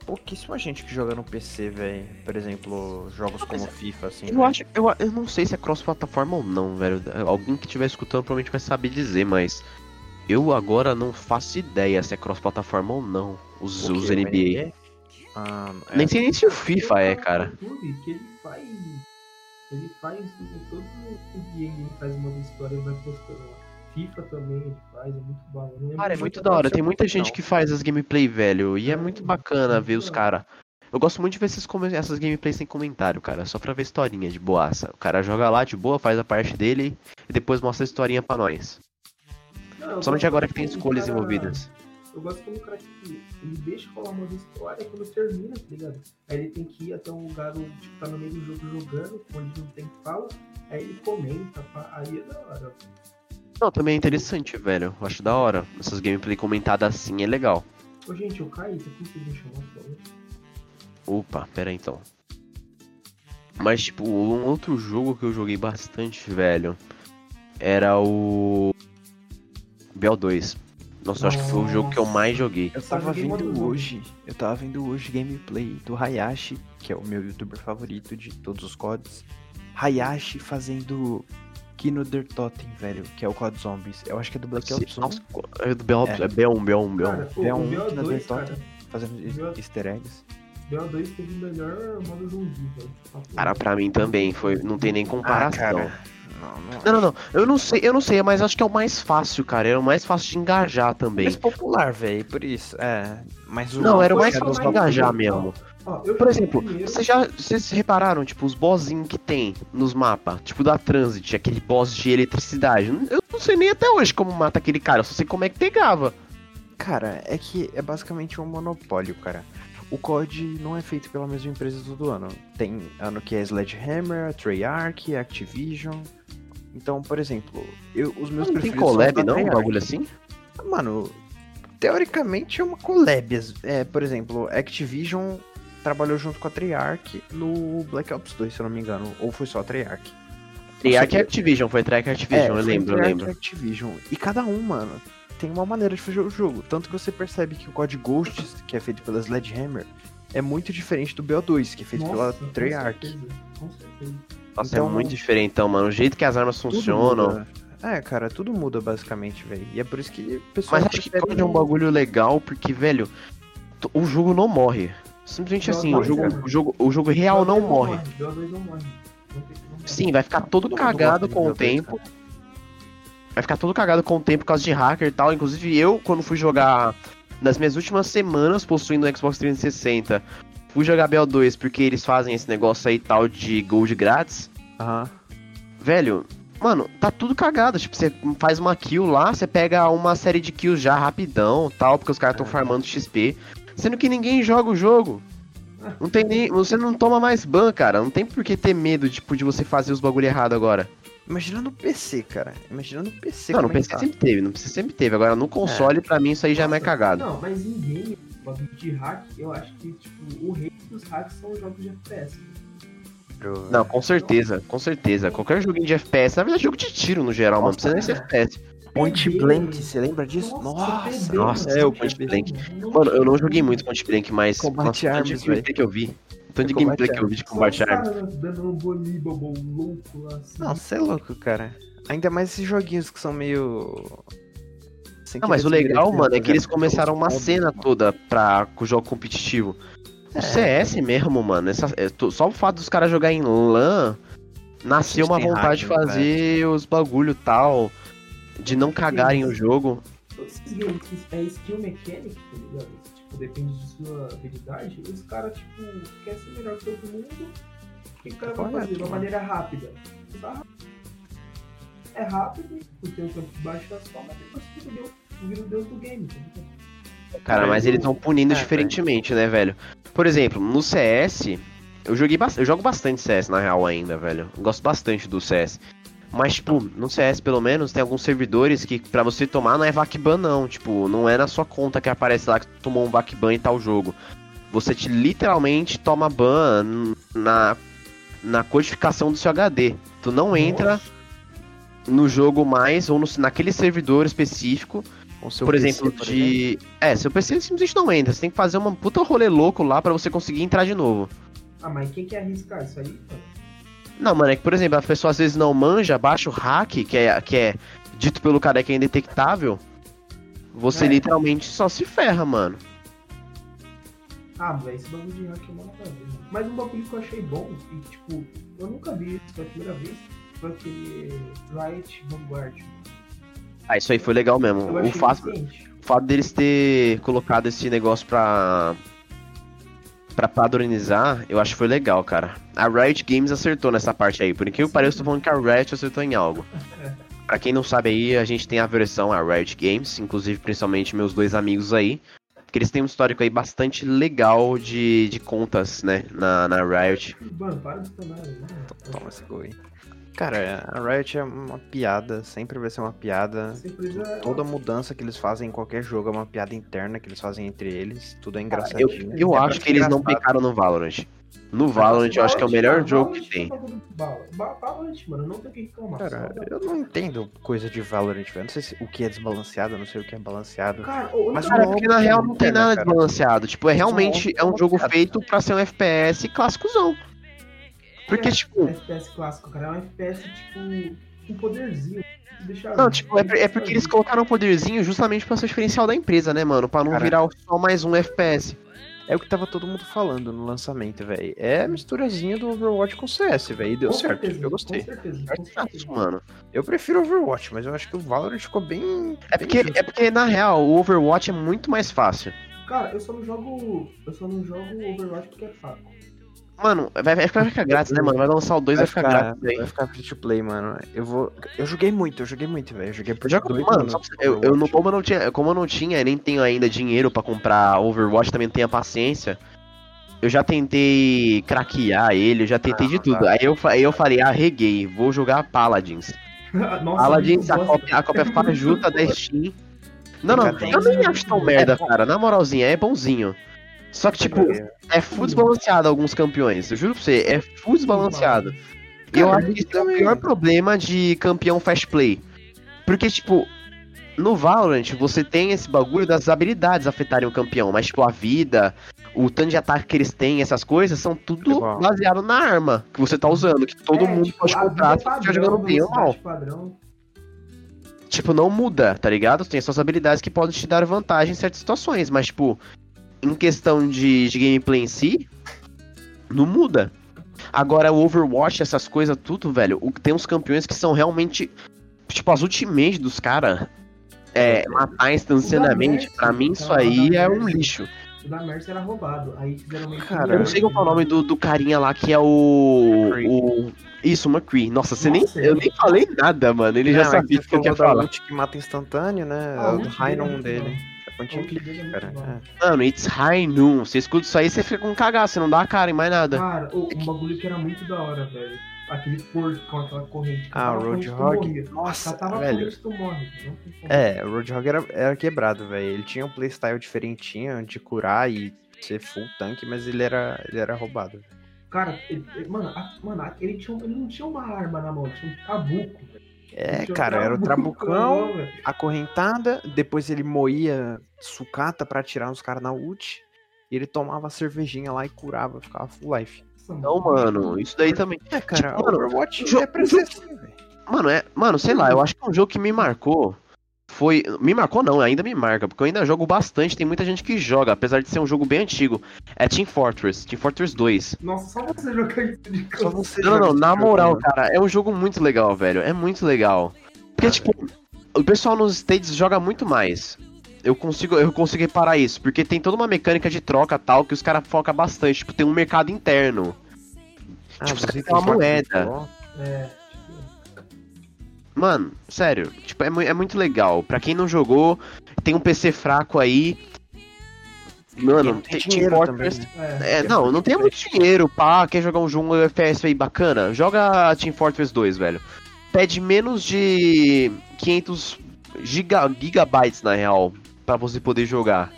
pouquíssima gente que joga no PC, velho. Por exemplo, jogos como FIFA, assim. Eu né? acho, eu, eu não sei se é cross-plataforma ou não, velho. Alguém que estiver escutando provavelmente vai saber dizer, mas eu agora não faço ideia se é cross-plataforma ou não. Os, O os NBA. Ah, é. Nem sei nem se o FIFA é, cara. Que ele faz. Ele faz todo o dia ele faz uma história e vai postando lá. FIFA também ele faz, é muito bom. Cara, é muito da hora. Tem muita gente que faz as gameplay, velho. E é muito bacana ver os caras. Eu gosto muito de ver esses, essas gameplays sem comentário, cara. Só pra ver historinha de boaça. O cara joga lá de boa, faz a parte dele e depois mostra a historinha pra nós. Não, Somente agora que tem escolhas cara- envolvidas. Eu gosto quando o cara tipo, ele deixa rolar uma história quando termina, tá ligado? Aí ele tem que ir até um lugar onde tipo, tá no meio do jogo jogando, onde não tem fala, aí ele comenta, pá, aí é da hora. Não, também é interessante, velho. Eu acho da hora. Essas gameplay comentadas assim é legal. Ô gente, eu caí, tá aqui me por favor. Opa, pera aí, então. Mas, tipo, um outro jogo que eu joguei bastante, velho, era o. BL2. Nossa, eu acho que foi o jogo que eu mais joguei. Eu tava vendo hoje, eu tava vendo hoje gameplay do Hayashi, que é o meu youtuber favorito de todos os CODs. Hayashi fazendo Kino Der Totem, velho, que é o COD Zombies. Eu acho que é do Black Ops 1, Nossa, é do BL, É. é B1, B1, Cara, B1. pô, É o um que na BO2, Dertota. cara, fazendo easter eggs. BO2 teve o melhor modo zumbi, velho. Papo Cara, pra mim também, foi, não tem nem comparação. Não, não. Não. Eu não sei, eu não sei, mas acho que é o mais fácil, cara. Era o mais fácil de engajar também. Mais popular, velho, por isso. É, mas o Não, era o mais fácil de engajar mesmo. Por exemplo, vocês já vocês repararam, tipo, os bossinhos que tem nos mapas, tipo da Transit, aquele boss de eletricidade. Eu não sei nem até hoje como mata aquele cara, eu só sei como é que pegava. Cara, é que é basicamente um monopólio, cara. O COD não é feito pela mesma empresa todo ano. Tem ano que é Sledgehammer, Treyarch, a Activision. Então, por exemplo, eu, os meus Não tem preferidos são collab não, um Treyarch. bagulho assim? Mano, teoricamente é uma collab. É, por exemplo, Activision trabalhou junto com a Treyarch no Black Ops 2, se eu não me engano. Ou foi só a Treyarch. Treyarch Nossa, Activision, foi Treyarch Activision, eu foi lembro, eu Treyarch lembro. e Activision. E cada um, mano, tem uma maneira de fazer o jogo. Tanto que você percebe que o COD Ghosts, que é feito pela Sledgehammer, é muito diferente do BO2, que é feito Nossa, pela Treyarch. Com certeza. Nossa, Então- é muito diferente, então, mano. O jeito que as armas funcionam. muda. É, cara, tudo muda basicamente, velho. E é por isso que o pessoal. Mas acho que COD é um bagulho legal, porque, velho, o jogo não morre. Simplesmente assim, o BO2, jogo, o jogo, o jogo real BO2 não morre. BO2 não morre. Não tem como morrer. Sim, vai ficar todo cagado com o BO2, tempo. Vai ficar todo cagado com o tempo por causa de hacker e tal. Inclusive, eu, quando fui jogar nas minhas últimas semanas possuindo o Xbox 360, fui jogar BO2 porque eles fazem esse negócio aí tal de gold grátis. Aham. Velho, mano, tá tudo cagado. Tipo, você faz uma kill lá, você pega uma série de kills já rapidão tal, porque os caras estão É. farmando XP. Sendo que ninguém joga o jogo. Não tem nem. Você não toma mais ban, cara. Não tem por que ter medo, tipo, de você fazer os bagulho errado agora. Imagina no PC, cara. Imagina no PC. Não, no é que PC tá. sempre teve, no PC sempre teve. Agora no console, pra mim, isso aí já é mais Nossa, cagado. Não, mas em game, bagulho de hack, eu acho que, tipo, o rei dos hacks são os jogos de FPS. Não, com certeza, com certeza. Qualquer joguinho de FPS, na verdade, jogo de tiro no geral, mano. Não precisa nem ser FPS. Point. Blank, você lembra disso? Nossa, nossa, mano, é, o Point Blank. mano. Eu não joguei muito Point Blank, mas. Combate nossa, tanto de Arms, gameplay que eu vi. Tanto de gameplay que eu vi de Combate lá, assim. Não, você é louco, cara. Ainda mais esses joguinhos que são meio. sem Não, mas o legal, desmerecer, mano, é que eles começaram uma cena toda pra, com o jogo competitivo. O CS mesmo, mano, essa, é, só o fato dos caras jogarem em LAN, nasceu uma vontade de né, fazer os bagulho tal, de não cagarem o jogo. Todos esses games que é skill mechanic, tá ligado? Tipo, depende de sua habilidade. Os caras, tipo, querem ser melhor que todo mundo. O que o cara vai fazer? De uma mano. maneira rápida. É rápido, porque o campo de baixo é só, mas depois que vira o vira o deus do game, tá ligado? Cara, mas eles estão punindo É, diferentemente, né, velho? Por exemplo, no CS, eu joguei eu jogo bastante CS na real ainda, velho. Eu gosto bastante do CS. Mas, tipo, no CS, pelo menos, tem alguns servidores que pra você tomar não é VACBAN, não. Tipo, não é na sua conta que aparece lá que tu tomou um VACBAN e tal jogo. Você te literalmente toma ban na, na codificação do seu HD. Tu não entra no jogo mais, ou no, naquele servidor específico, por PC, exemplo, por de. É, seu PC simplesmente não entra. Você tem que fazer uma puta rolê louco lá pra você conseguir entrar de novo. Ah, mas quem quer arriscar isso aí, mano? Não, mano, é que, por exemplo, a pessoa às vezes não manja, baixa o hack, que é, que é dito pelo cara que é indetectável. Você É. literalmente só se ferra, mano. Ah, velho, esse bagulho de hack é mano. Mas um bagulho que eu achei bom, e tipo, eu nunca vi isso, foi a primeira vez, foi aquele Riot Vanguard. Ah, isso aí foi legal mesmo. O fato, o fato deles ter colocado esse negócio pra. Pra padronizar, eu acho que foi legal, cara. A Riot Games acertou nessa parte aí. Por incrível que pareça, eu tô falando que a Riot acertou em algo. Pra quem não sabe aí, a gente tem a versão, a Riot Games, inclusive principalmente meus dois amigos aí. Que eles têm um histórico aí bastante legal de, de contas, né, na, na Riot. Mano, para de tomar aí, né? Toma esse gol aí. Cara, a Riot é uma piada, sempre vai ser uma piada. Empresa é Toda mudança que eles fazem em qualquer jogo é uma piada interna que eles fazem entre eles. Tudo é Eu, engraçadinho. eu É acho que eles não engraçado. pecaram no Valorant. No Valorant eu acho que é o melhor Valorant, jogo que Valorant tem. é Valorant, mano, não tem o que reclamar. Cara, eu não entendo coisa de Valorant, velho. Eu Não sei se- o que é desbalanceado, eu não sei o que é balanceado. Cara, Mas não- Cara, porque na real não tem né, nada cara? desbalanceado. Tipo, é realmente é um jogo feito pra ser um FPS clássicozão. Porque, É, tipo, FPS clássico, cara. É um FPS, tipo, com poderzinho. Deixa não, tipo, é, é porque eles colocaram o poderzinho justamente pra ser o diferencial da empresa, né, mano? Pra não Cara. virar só mais um FPS. É o que tava todo mundo falando no lançamento, velho. É a misturazinha do Overwatch com CS, velho. E deu Com certo. certeza, eu gostei. Com certeza, com certeza. mano. Eu prefiro Overwatch, mas eu acho que o Valorant ficou bem. É bem porque, justo. é porque, na real, o Overwatch é muito mais fácil. Cara, eu só não jogo. Eu só não jogo Overwatch porque é fraco. Mano, vai, vai ficar, vai ficar grátis, né, mano? Vai lançar o 2 vai ficar grátis aí. vai ficar free to play, mano. Eu vou. Eu joguei muito, eu joguei muito, velho. Eu joguei por dois mano, eu, eu não, como eu não tinha, como eu não tinha, e nem tenho ainda dinheiro pra comprar Overwatch, também não tenho a paciência. Eu já tentei craquear ele, eu já tentei Ah, de tudo. tá. Aí, eu, aí eu falei, ah, reguei, vou jogar Paladins. Nossa, Paladins, a cópia, a cópia fajuta da Steam. Não, não, Tem eu nem acho tão merda, cara. Na moralzinha, é bonzinho. Só que, tipo, é full desbalanceado alguns campeões. Eu juro pra você, é full desbalanceado. E eu Cara, acho que esse é o pior problema de campeão fast play. Porque, tipo, no Valorant você tem esse bagulho das habilidades afetarem o campeão, mas, tipo, a vida, o tanto de ataque que eles têm, essas coisas, são tudo baseado na arma que você tá usando, que todo É, mundo tipo, pode comprar vida se padrão, jogando bem ou mal. Padrão. Tipo, não muda, tá ligado? Tem suas habilidades que podem te dar vantagem em certas situações, mas, tipo, em questão de, de gameplay em si, não muda. Agora, o Overwatch, essas coisas, tudo, velho, o- tem uns campeões que são realmente. Tipo, as ultimates dos caras. É, matar instantaneamente, pra mim isso aí é um lixo. O da Mercy era roubado. Aí fizeram meio Cara, Eu não sei qual é o nome do, do carinha lá que é o. McCree. o isso, McCree. Nossa, você Nossa, nem, eu nem falei nada, mano. Ele já Não, é sabia o que eu ia falar. que mata instantâneo, né? Ah, o o do ult high dele é É é cara. É. Mano, it's high noon. Você escuta isso aí, você fica com cagaço, você não dá a cara em mais nada. Cara, o- um bagulho que era muito da hora, velho. Aquele porco com aquela corrente. Ah, o Roadhog. Nossa, velho. morre. É, o Roadhog era, era quebrado, velho. Ele tinha um playstyle diferentinho de curar e ser full tank, mas ele era, ele era roubado. Cara, ele- mano, a- mano, ele, tinha, um- ele não tinha uma arma na mão, tinha um trabuco. velho. É, cara, era o trabucão, mão, velho. acorrentada, depois ele moía sucata pra atirar nos caras na ult, e ele tomava a cervejinha lá e curava, ficava full life. Não, mano, isso daí também. É, cara, Tipo, mano, Overwatch é pra ser assim, velho. Mano, é, mano, sei lá, eu acho que um jogo que me marcou foi. Me marcou não, ainda me marca, porque eu ainda jogo bastante, tem muita gente que joga, apesar de ser um jogo bem antigo. É Team Fortress, Team Fortress 2. Nossa, só você jogar isso de Só coisa. você Não, não, na moral, mano. cara, é um jogo muito legal, velho. É muito legal. Porque, tipo, o pessoal nos States joga muito mais. Eu consigo, eu consigo reparar isso, porque tem toda uma mecânica de troca tal que os caras focam bastante. Tipo, tem um mercado interno. Ah, tipo, você tem uma moeda. É, Mano, sério, tipo, é, mu- é muito legal. Pra quem não jogou, tem um PC fraco aí. Mano, não tem Team Fortress. também, é. É, não, não tem muito dinheiro, pá, quer jogar um jogo FPS aí bacana? Joga Team Fortress 2, velho. Pede menos de 500 giga, gigabytes, na real, pra você poder jogar.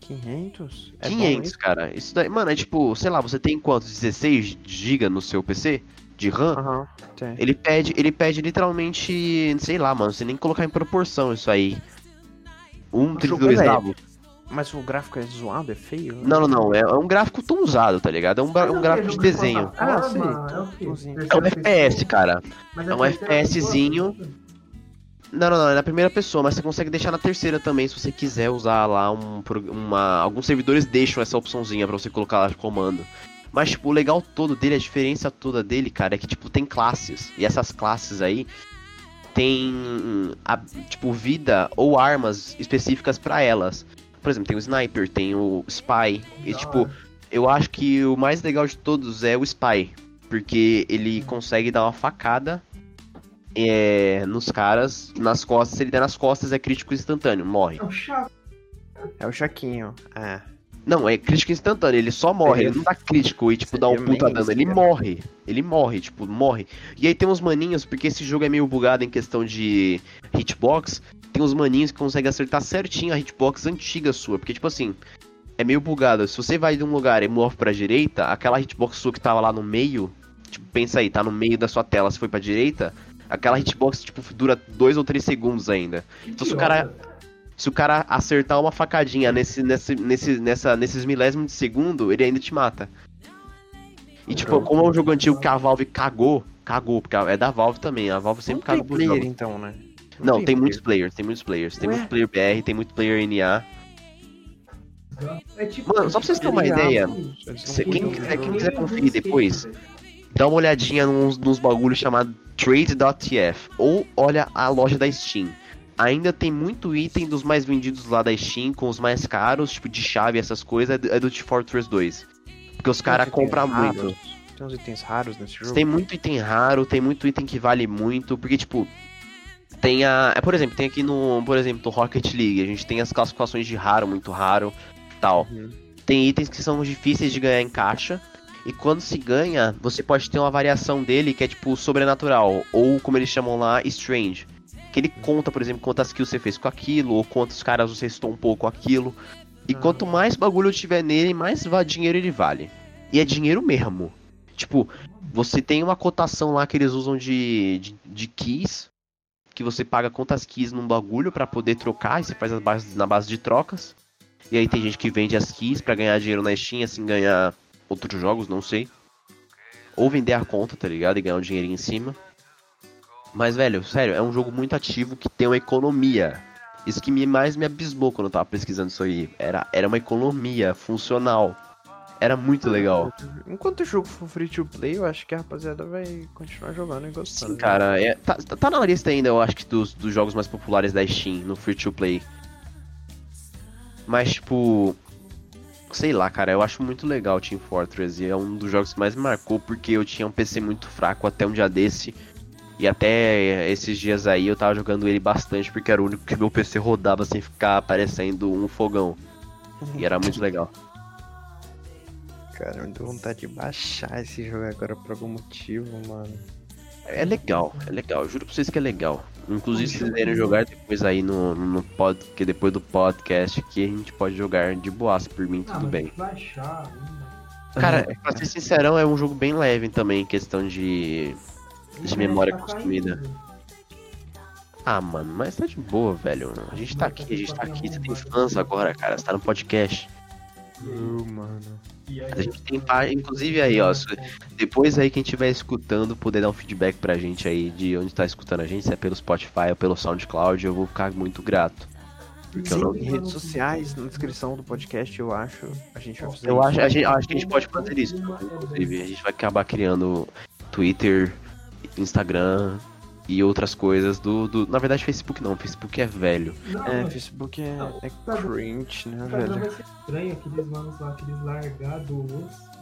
500? É bom 500, isso? cara. Isso daí, mano, é tipo, sei lá, você tem quantos? 16 GB no seu PC? De RAM? Tem. Ele pede, ele pede literalmente, sei lá, mano, você nem colocar em proporção isso aí. Um O jogo é 32 leve. avos. Mas o gráfico é zoado, é feio? Não, não, não, é, é um gráfico tão usado, tá ligado? É um, Mas um é gráfico de Jogo desenho. Ah, sim. É. É um FPS, cara. É um FPSzinho. pessoa? Não, não, não, é na primeira pessoa, mas você consegue deixar na terceira também, se você quiser usar lá um, uma... Alguns servidores deixam essa opçãozinha pra você colocar lá de comando. Mas, tipo, o legal todo dele, a diferença toda dele, cara, é que, tipo, tem classes. E essas classes aí tem, a- tipo, vida ou armas específicas pra elas. Por exemplo, tem o Sniper, tem o Spy. E, tipo, eu acho que o mais legal de todos é o Spy. Porque ele consegue dar uma facada é, nos caras, nas costas. Se ele der nas costas, é crítico instantâneo, morre. É o Chaquinho. É. Não, é crítico instantâneo, ele só morre, Seria- ele não dá crítico e, tipo, dá um seria puta dano, ele seria. morre. Ele morre, tipo, morre. E aí tem uns maninhos, porque esse jogo é meio bugado em questão de hitbox, tem uns maninhos que conseguem acertar certinho a hitbox antiga sua, porque, tipo assim, é meio bugado. Se você vai de um lugar e move pra direita, aquela hitbox sua que tava lá no meio, tipo, pensa aí, tá no meio da sua tela, se foi pra direita, aquela hitbox, tipo, dura dois ou três segundos ainda. Que Então, se o cara- Se o cara acertar uma facadinha nesse, nesse, nesse, nessa, nesses milésimos de segundo, ele ainda te mata. E tipo, Então, como é um jogo antigo que a Valve cagou, cagou, porque é da Valve também, a Valve sempre tem pros player, jogos. então, né? Não, tem, player. muitos players, tem muitos players. Tem Ué? muito player BR, tem muito player NA. É tipo, Mano, só pra vocês terem uma ideia, Cê- cuidam quem quiser- jogo. quem quiser conferir depois, dá uma olhadinha nos, nos bagulhos chamado Trade.tf ou olha a loja da Steam. Ainda tem muito item dos mais vendidos lá da Steam, com os mais caros, tipo de chave, essas coisas, é do, é Team Fortress 2. Porque os caras compram raros, muito. Tem uns itens raros nesse jogo. Tem muito item raro, tem muito item que vale muito, porque tipo. Tem a. É, por exemplo, tem aqui no. Por exemplo, no Rocket League, a gente tem as classificações de raro, muito raro tal. Uhum. Tem itens que são difíceis de ganhar em caixa. E quando se ganha, você pode ter uma variação dele que é tipo sobrenatural. Ou como eles chamam lá, strange. Que ele conta, por exemplo, quantas kills você fez com aquilo, ou quantos caras você estompou com aquilo. E Ah. quanto mais bagulho tiver nele, mais dinheiro ele vale. E é dinheiro mesmo. Tipo, você tem uma cotação lá que eles usam de, de, de keys. Que você paga quantas keys num bagulho pra poder trocar. E você faz as bases, na base de trocas. E aí tem gente que vende as keys pra ganhar dinheiro na Steam, assim ganhar outros jogos, não sei. Ou vender a conta, tá ligado? E ganhar um dinheirinho em cima. Mas, velho, sério, é um jogo muito ativo que tem uma economia. Isso que me mais me abismou quando eu tava pesquisando isso aí. Era, era uma economia funcional. Era muito legal. Enquanto o jogo for free to play, eu acho que a rapaziada vai continuar jogando e gostando. Sim, cara, é, tá, tá na lista ainda, eu acho que dos, dos jogos mais populares da Steam, no Free to Play. Mas, tipo. Sei lá, cara, eu acho muito legal Team Fortress. E é um dos jogos que mais me marcou, porque eu tinha um PC muito fraco até um dia desse. E até esses dias aí eu tava jogando ele bastante, porque era o único que meu PC rodava sem ficar aparecendo um fogão. E era muito legal. Cara, me deu vontade de baixar esse jogo agora por algum motivo, mano. É legal, é legal, eu juro pra vocês que é legal. Inclusive, se vocês quiserem jogar depois aí no, no pod, que depois do podcast aqui, a gente pode jogar de boaça por mim, Ah, tudo bem. Baixar. Cara, pra ser sincerão, é um jogo bem leve também, em questão de. De memória Tá consumida. caindo. Ah, mano, mas tá de boa, velho. A gente tá aqui, a gente tá aqui, você tem fãs agora, cara, você tá no podcast. Oh, mano. A gente tem inclusive aí, ó, depois aí quem estiver escutando, poder dar um feedback pra gente aí de onde tá escutando a gente, se é pelo Spotify ou pelo SoundCloud, eu vou ficar muito grato. Porque eu Sim, não- em redes sociais, na descrição do podcast, eu acho. A gente vai fazer Eu isso. acho, a gente, acho que a gente pode fazer isso, inclusive. A gente vai acabar criando Twitter, Instagram e outras coisas do, do. Na verdade, Facebook não, Facebook é velho. Não, É, mas Facebook é, Não, é cringe, né, Instagram velho? vai ser estranho, aqueles manos lá, aqueles largados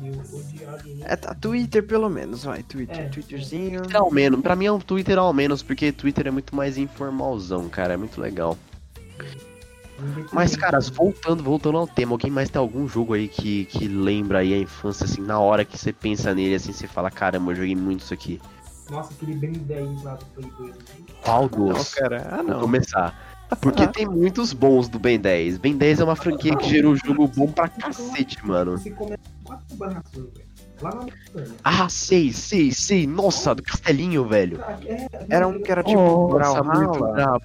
e o odiado. É, tá, Twitter pelo menos, vai. Twitter, É. Twitterzinho. Twitter ao menos. Pra mim é um Twitter ao menos, porque Twitter é muito mais informalzão, cara. É muito legal. Mas, caras, voltando, voltando ao tema, alguém mais tem algum jogo aí que, que lembra aí a infância, assim, na hora que você pensa nele, assim, você fala, caramba, eu joguei muito isso aqui. Nossa, aquele Ben 10 lá do Play 2. assim. Qual Não, dos? cara. Ah, Vou não. começar. Porque tem muitos bons do Ben 10. Ben 10 é uma franquia que gerou um jogo bom pra cacete, mano. Você começa com quatro barras, velho. Lá na montanha. Ah, sei, sei, sei. Nossa, do castelinho, velho. Ah, é, Era um que era tipo Nossa, muito Brawlhalla. bravo.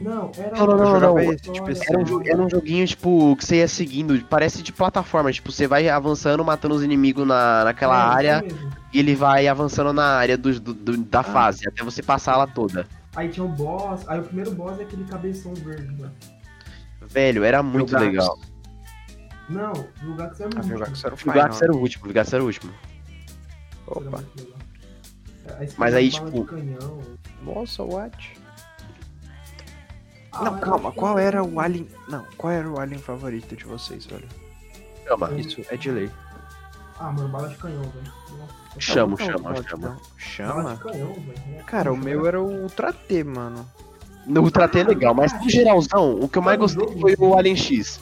Não, era Não, não, não, não. esse, tipo, esse Era um, era um joguinho, tipo, que você ia seguindo, parece de plataforma. Tipo, você vai avançando, matando os inimigos na, naquela É, área e ele vai avançando na área do, do- do- da fase, até você passar ela toda. Aí tinha o boss, aí o primeiro boss é aquele cabeção verde, né? Velho, era muito Jogax. legal. Não, o Gax era Ah, muito jogar com Zero O Gax era o último, o Gax era o último. Opa. Mas aí, tipo- canhão. Nossa, what? Não, calma. Qual era o alien... Não, qual era o alien favorito de vocês, velho? Chama, Isso, é de lei. Ah, mano, bala de canhão, velho. Chama, chama, chama. Chama? de canhão, velho. Cara, o meu era o Ultra T, mano. No Ultra T é legal, mas no geralzão, o que eu mais gostei foi o Alien X.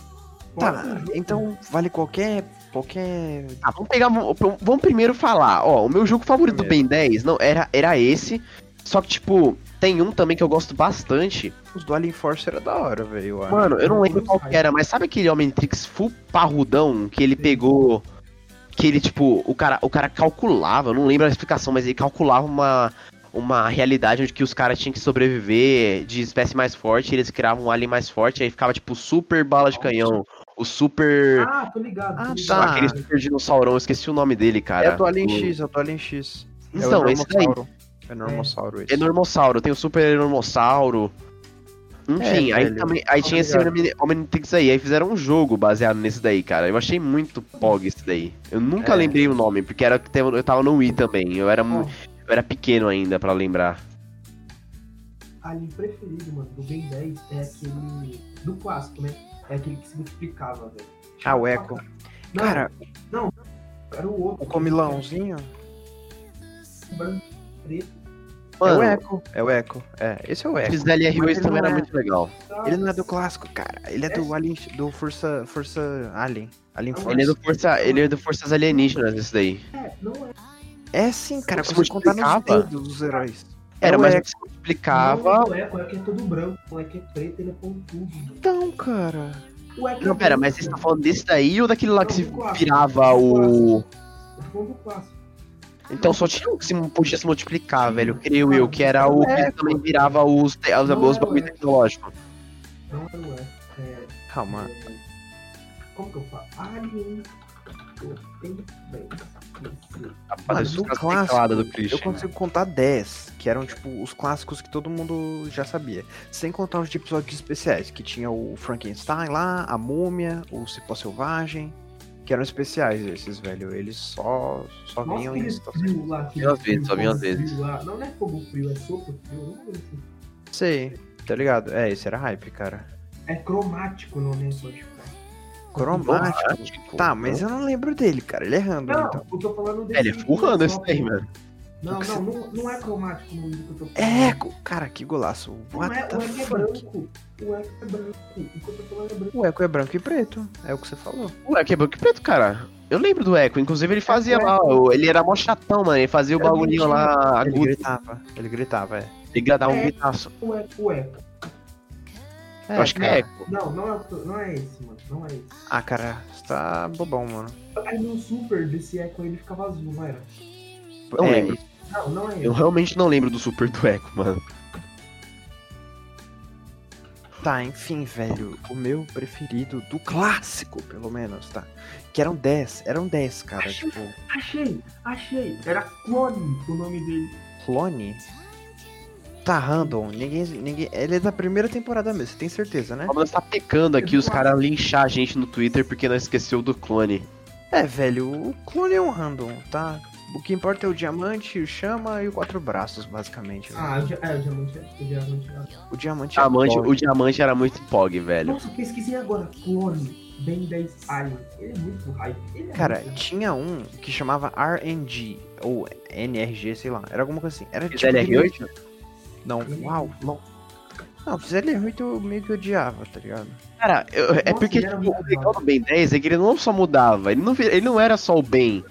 Tá, o então vale qualquer. qualquer. Ah, vamos pegar. Vamos primeiro falar, ó, o meu jogo favorito do Ben 10 não, era, era esse. Só que, tipo, tem um também que eu gosto bastante. Os do Alien Force era da hora, velho. eu acho. Mano, eu não lembro qual que era, mas sabe aquele Omnitrix full parrudão que ele pegou. Que ele, tipo, o cara, o cara calculava, eu não lembro a explicação, mas ele calculava uma, uma realidade onde que os caras tinham que sobreviver de espécie mais forte, e eles criavam um alien mais forte, aí ficava, tipo, super bala de canhão, o super. Ah, tô ligado. Ah, tá. Aquele super dinossaurão, eu esqueci o nome dele, cara. é do Alien O- X, é do Alien X. é Então, o esse daí. Normossauro. É Normossauro esse. É Normossauro, tem o Super Enormossauro. Enfim, É, aí velho. também. Aí tinha esse Omnitrix aí, aí fizeram um jogo baseado nesse daí, cara. Eu achei muito pog esse daí. Eu nunca É. lembrei o nome, porque era, eu tava no Wii também. Eu era, Ó, eu era pequeno ainda pra lembrar. Alien preferido, mano, do Ben 10 é aquele. Do clássico, né? É aquele que se multiplicava, velho. Ah, o Echo. Não, Cara, era o outro. o comilãozinho. Branco, preto. é o Mano, Echo. É o Echo. É, esse é o Echo. esse LR ele também não era é- muito legal. Ele não é do clássico, cara. Ele é do Alien. do Força. Força Alien. Alien Force. Ele é do Força, ele é do Forças Alienígenas, esse daí. É, não é. É sim, cara. Se Você contar nos dedos dos heróis. Era, É o mas Echo. se multiplicava. Não, o Echo, o Echo é todo branco. O Echo é preto, ele é pontudo. Então, cara. O Echo é Não, pera, mas você tá mano. falando desse daí ou daquele lá que se virava o. Eu tô falando do clássico. Então só tinha um que se podia se multiplicar, velho, creio eu, que era o que É, também virava os, os, Não os é, bagulho tecnológico. Não era o Echo. É, Calma. é, como que eu falo? Alien. Tem bem. Rapaz, caras clássico, do Eu Christian. consigo contar 10, que eram tipo os clássicos que todo mundo já sabia. Sem contar os de episódios especiais, que tinha o Frankenstein lá, a Múmia, o Cipó Selvagem, que eram especiais esses, velho. Eles só, só Nossa, vinham aquele em situações. frio lá. aquele Vinha às vezes, frio, só vinha às vezes. frio lá. Não, não é fogo frio, é sopro frio. Não é assim. Sei, tá ligado? É, esse era hype, cara. É cromático o nome, ficar. Cromático. Tá, mas eu não lembro dele, cara. Ele é random, Não, então. eu tô falando desse. É, ele é full random esse daí, mano. Não, não, não, não é cromático o nome do que eu tô falando. É, cara, que golaço. Não What é, the o Echo é branco. O Echo é branco. O que eu tô falando é branco. O Eco é branco e preto. É o que você falou. O Echo é branco e preto, cara. Eu lembro do Echo, inclusive ele fazia lá, ele era mó chatão, mano, ele fazia o bagulhinho lá Ele agudo, gritava. Ele gritava, é. ele gritava um É. gritaço. O Echo, o Echo. Eu acho que é Echo. Não, não é, não é esse, mano. Não é esse. Ah, cara, você tá bobão, mano. Aí no Super desse Echo aí ele ficava azul, não era? Não é, lembro. Não, não é Eu realmente não lembro do Super do Echo, mano. Tá, enfim, velho. O meu preferido, do clássico, pelo menos, tá? Que eram 10. Eram 10, cara. Achei. Tipo, Achei, achei. Era Clone o nome dele. clone. Tá, random. Ninguém, ninguém. Ele é da primeira temporada mesmo, você tem certeza, né? Nós tá pecando aqui os caras linchar a gente no Twitter porque nós esqueceu do clone. É, velho, o clone é um random, tá? O que importa é o diamante, o chama e o quatro braços, basicamente. velho. Ah, o, é, o diamante é. O diamante é. O diamante, Diamante, é o diamante era muito pog, velho. Nossa, pesquisei agora. Clone. Ben 10 Alien. Ele é muito hype. Ele é Cara, muito... tinha um que chamava RNG, ou NRG, sei lá, era alguma coisa assim. Era tipo LR8? Não, uau, não. Não, fiz LR8 eu meio que odiava, tá ligado? Cara, eu- é Nossa, porque ele era tipo, o legal do Ben 10 é que ele não só mudava, ele não, ele não era só o Ben.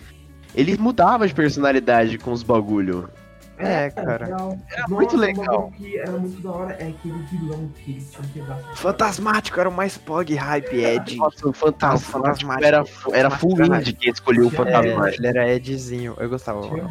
Ele mudava de personalidade com os bagulho. É, cara. legal. Era Nossa, muito um legal. que era muito da hora é aquele vilão que ele tinha um pedaço. Fantasmático era o mais pog hype, Ed. Nossa, o Fantasma Fantasmático. era, era full Fantasmático. indie quem escolheu o É, Fantasma. ele era Edzinho, eu gostava. Né?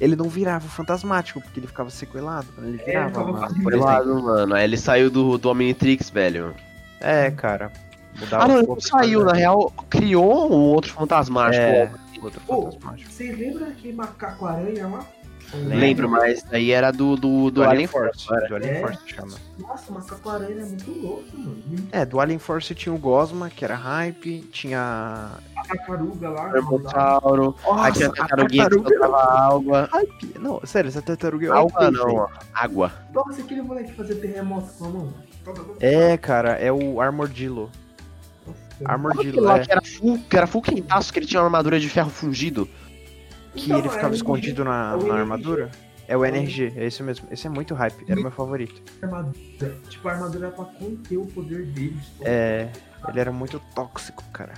Ele não virava fantasmático, porque ele ficava sequelado. Quando ele É, virava, ficava mano, lá, mano. Aí ele saiu do, do Omnitrix, velho. É, cara. Mudava Ah, não, ele não saiu, na real, criou um outro fantasmático. É, outro Ô, fantasmático. Vocês lembram daquele macaco aranha lá? Lembro, mas daí era do, do, do, Alien Force. era. Do Alien É. Force chama. Nossa, o macaco aranha é muito louco, mano. É, do Alien Force tinha o Gosma, que era hype, tinha. a tartaruga lá. Hermossauro. Nossa, Aqui a tartaruguinha que soltava água. hype. Não, sério, essa tartaruga é Água hype, não, ó. Água. Nossa, aquele moleque fazer terremoto com a mão. É, cara, é o Armordillo. Armordillo, Aquele lá é. que era full, que era full quintaço, que ele tinha uma armadura de ferro fundido. Que Então, ele é ficava o escondido na, é na armadura. É o NRG, é isso mesmo. Esse é muito hype, era o meu favorito. armadura. Tipo, a armadura era pra conter o poder dele. É. Ele era muito tóxico, cara.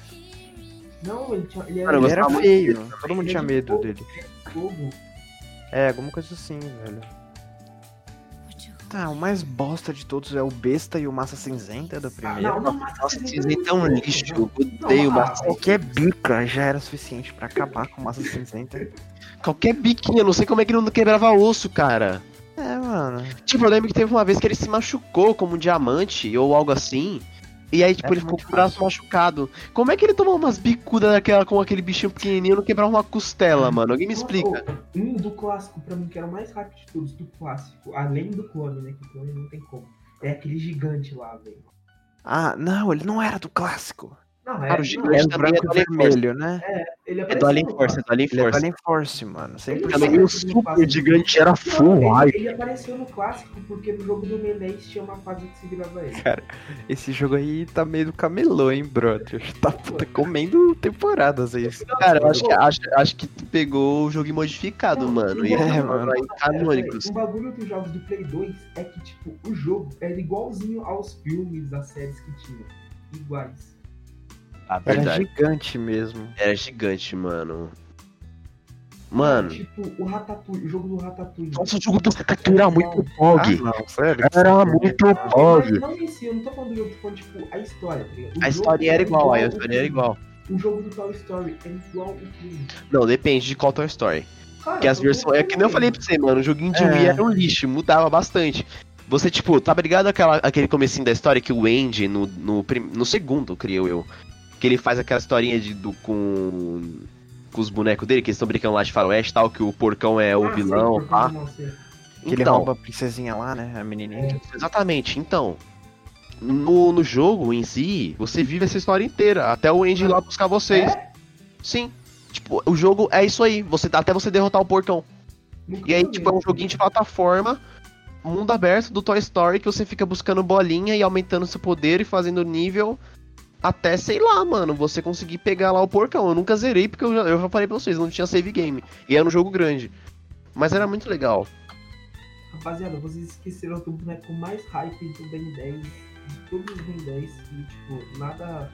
Não, ele tinha. Ele era, Cara, Ele era feio, todo mundo Ele tinha é de medo fogo. dele. É, alguma coisa assim, velho. Tá, o mais bosta de todos é o Besta e o Massa Cinzenta da Ah, primeira. não, não, mas Nossa, esse cinzenta é um lixo. Eu odeio Não, ah, massa. Qualquer bica já era suficiente pra acabar com Massa Cinzenta. Qualquer biquinho, eu não sei como é que ele não quebrava osso, cara. É, mano. Tipo, eu lembro que teve uma vez que ele se machucou como um diamante ou algo assim. E aí, tipo, É ele ficou com o braço machucado. Como é que ele tomou umas bicudas daquela com aquele bichinho pequenininho e não quebrava uma costela, mano? Alguém me explica. Oh, Um do clássico, pra mim, que era o mais rápido de todos, do clássico, além do clone, né? Que o clone não tem como. É aquele gigante lá, velho. Ah, não, ele não era do clássico. Não, Cara, o não, gigante É o também branco é e do Alien vermelho, né? ele É apareceu do Alien Force, é do Alien Ele é do Force. Alien Force, mano. 100%. Ele Também o super gigante era full Não, hype. ele, ele apareceu no clássico porque no jogo do Melee tinha uma fase que se virava ele. Esse jogo aí tá meio do camelô, hein, brother? Tá, tá comendo temporadas aí. Cara, eu acho que, acho, acho que tu pegou o jogo modificado, Não, mano. E é, mano. aí canônicos. Um bagulho dos jogos do Play 2 é que, tipo, o jogo era igualzinho aos filmes, às séries que tinha. Iguais. A Era verdade. gigante mesmo. Era gigante, mano. Mano. Tipo, o Ratatouille, o jogo do Ratatouille. Nossa, o jogo do Ratatouille era muito Ah, pog. não, sério? Era muito Mas pog. não em si, eu não tô falando do jogo, tô falando, tipo, a história, tá ligado? O A história era igual, a história era igual. O jogo do Toy Story é igual ao filme. Não, depende de qual Toy Story. Cara, Porque as eu tô versões. É que nem eu falei pra você, mano. O joguinho de É. Wii era um lixo, mudava bastante. Você, tipo, tá ligado aquela, aquele comecinho da história que o Andy, no, no, prim- no segundo, creio eu, que ele faz aquela historinha de, do, com, com os bonecos dele, que eles estão brincando lá de faroeste e tal, que o porcão é o Ah, sei, vilão, pá. monstro. Que ele Então, rouba a princesinha lá, né? A menininha. Exatamente, então. No, no jogo em si, você vive essa história inteira, até o Andy ir lá buscar vocês. É? Sim. Tipo, o jogo é isso aí, você até você derrotar o porcão. Nunca E aí, tipo, é um joguinho de plataforma, mundo aberto do Toy Story, que você fica buscando bolinha e aumentando seu poder e fazendo nível até, sei lá, mano, você conseguir pegar lá o porcão. Eu nunca zerei, porque eu já, eu já falei pra vocês, não tinha save game. E era um jogo grande. Mas era muito legal. Rapaziada, vocês esqueceram do boneco mais hype do Ben 10, de todos os Ben 10, e tipo, nada.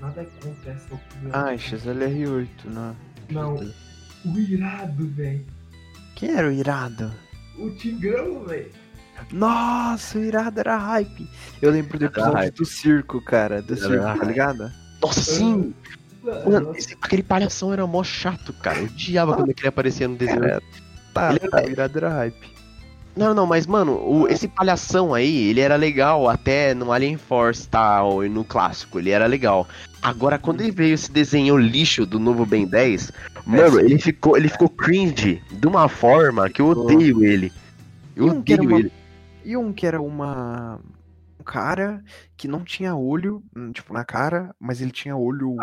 Nada contra essa opinião. Ai, XLR8, né? Não, o irado, velho. Quem era o irado? O Tigrão, velho. Nossa, o irado era hype. Eu lembro do episódio do circo, cara. Do Era circo, tá ligado? Nossa, sim! Mano, esse- aquele palhação era mó chato, cara. Eu odiava quando ele aparecia no desenho. Cara, tá, Ele tá, o irado era hype. Não, não, mas, mano, o- esse palhação aí, ele era legal até no Alien Force tal, e no clássico, ele era legal. Agora, quando ele veio esse desenho lixo do novo Ben 10, mano, ele ficou, ele ficou cringe de uma forma que eu odeio ele. Eu odeio ele. E um que era uma. Um cara que não tinha olho, hum, tipo, na cara, mas ele tinha olho.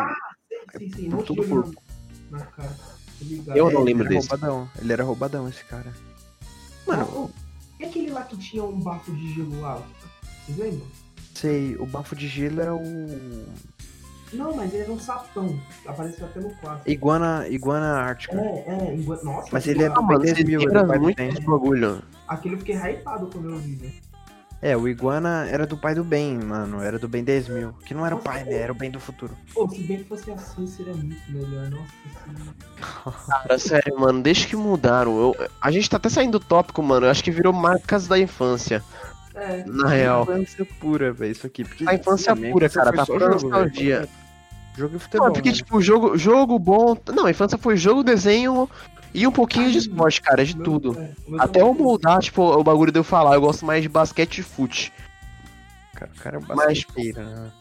Sim, sim, não Todo tinha corpo. na cara. Ligado. Eu É, não ele lembro era desse. Roubadão. Ele era roubadão, esse cara. Mano, Ah, oh, E aquele lá que tinha um bafo de gelo lá? Vocês lembram? sei, o bafo de gelo era o. Não, mas ele era um sapão. Apareceu até no clássico. Iguana, iguana ártica. É, é, igual- nossa. Mas ele é do Ah, mano, Ben você 10 mil, muito bagulho. Aquele eu fiquei hypado quando eu vi, né? É, o Iguana era do pai do bem, mano. Era do Ben 10 mil. Que não era o pai, né? Era o bem do futuro. Pô, se bem que fosse assim, seria muito melhor. Nossa senhora. Cara, sério, mano, deixa que mudaram. Eu- a gente tá até saindo do tópico, mano. Eu acho que virou marcas da infância. É. Na real. infância pura, velho, isso aqui. Porque, A infância pura, cara, tá pura jogo, velho. nostalgia. Jogo e futebol. Não, porque, mano. tipo, jogo, jogo bom. Não, a infância foi jogo, desenho e um pouquinho de esporte, cara, de tudo. é, Até eu também. moldar, tipo, o bagulho de eu falar, eu gosto mais de basquete e fute. Cara, o cara é Mas, basqueteiro, né?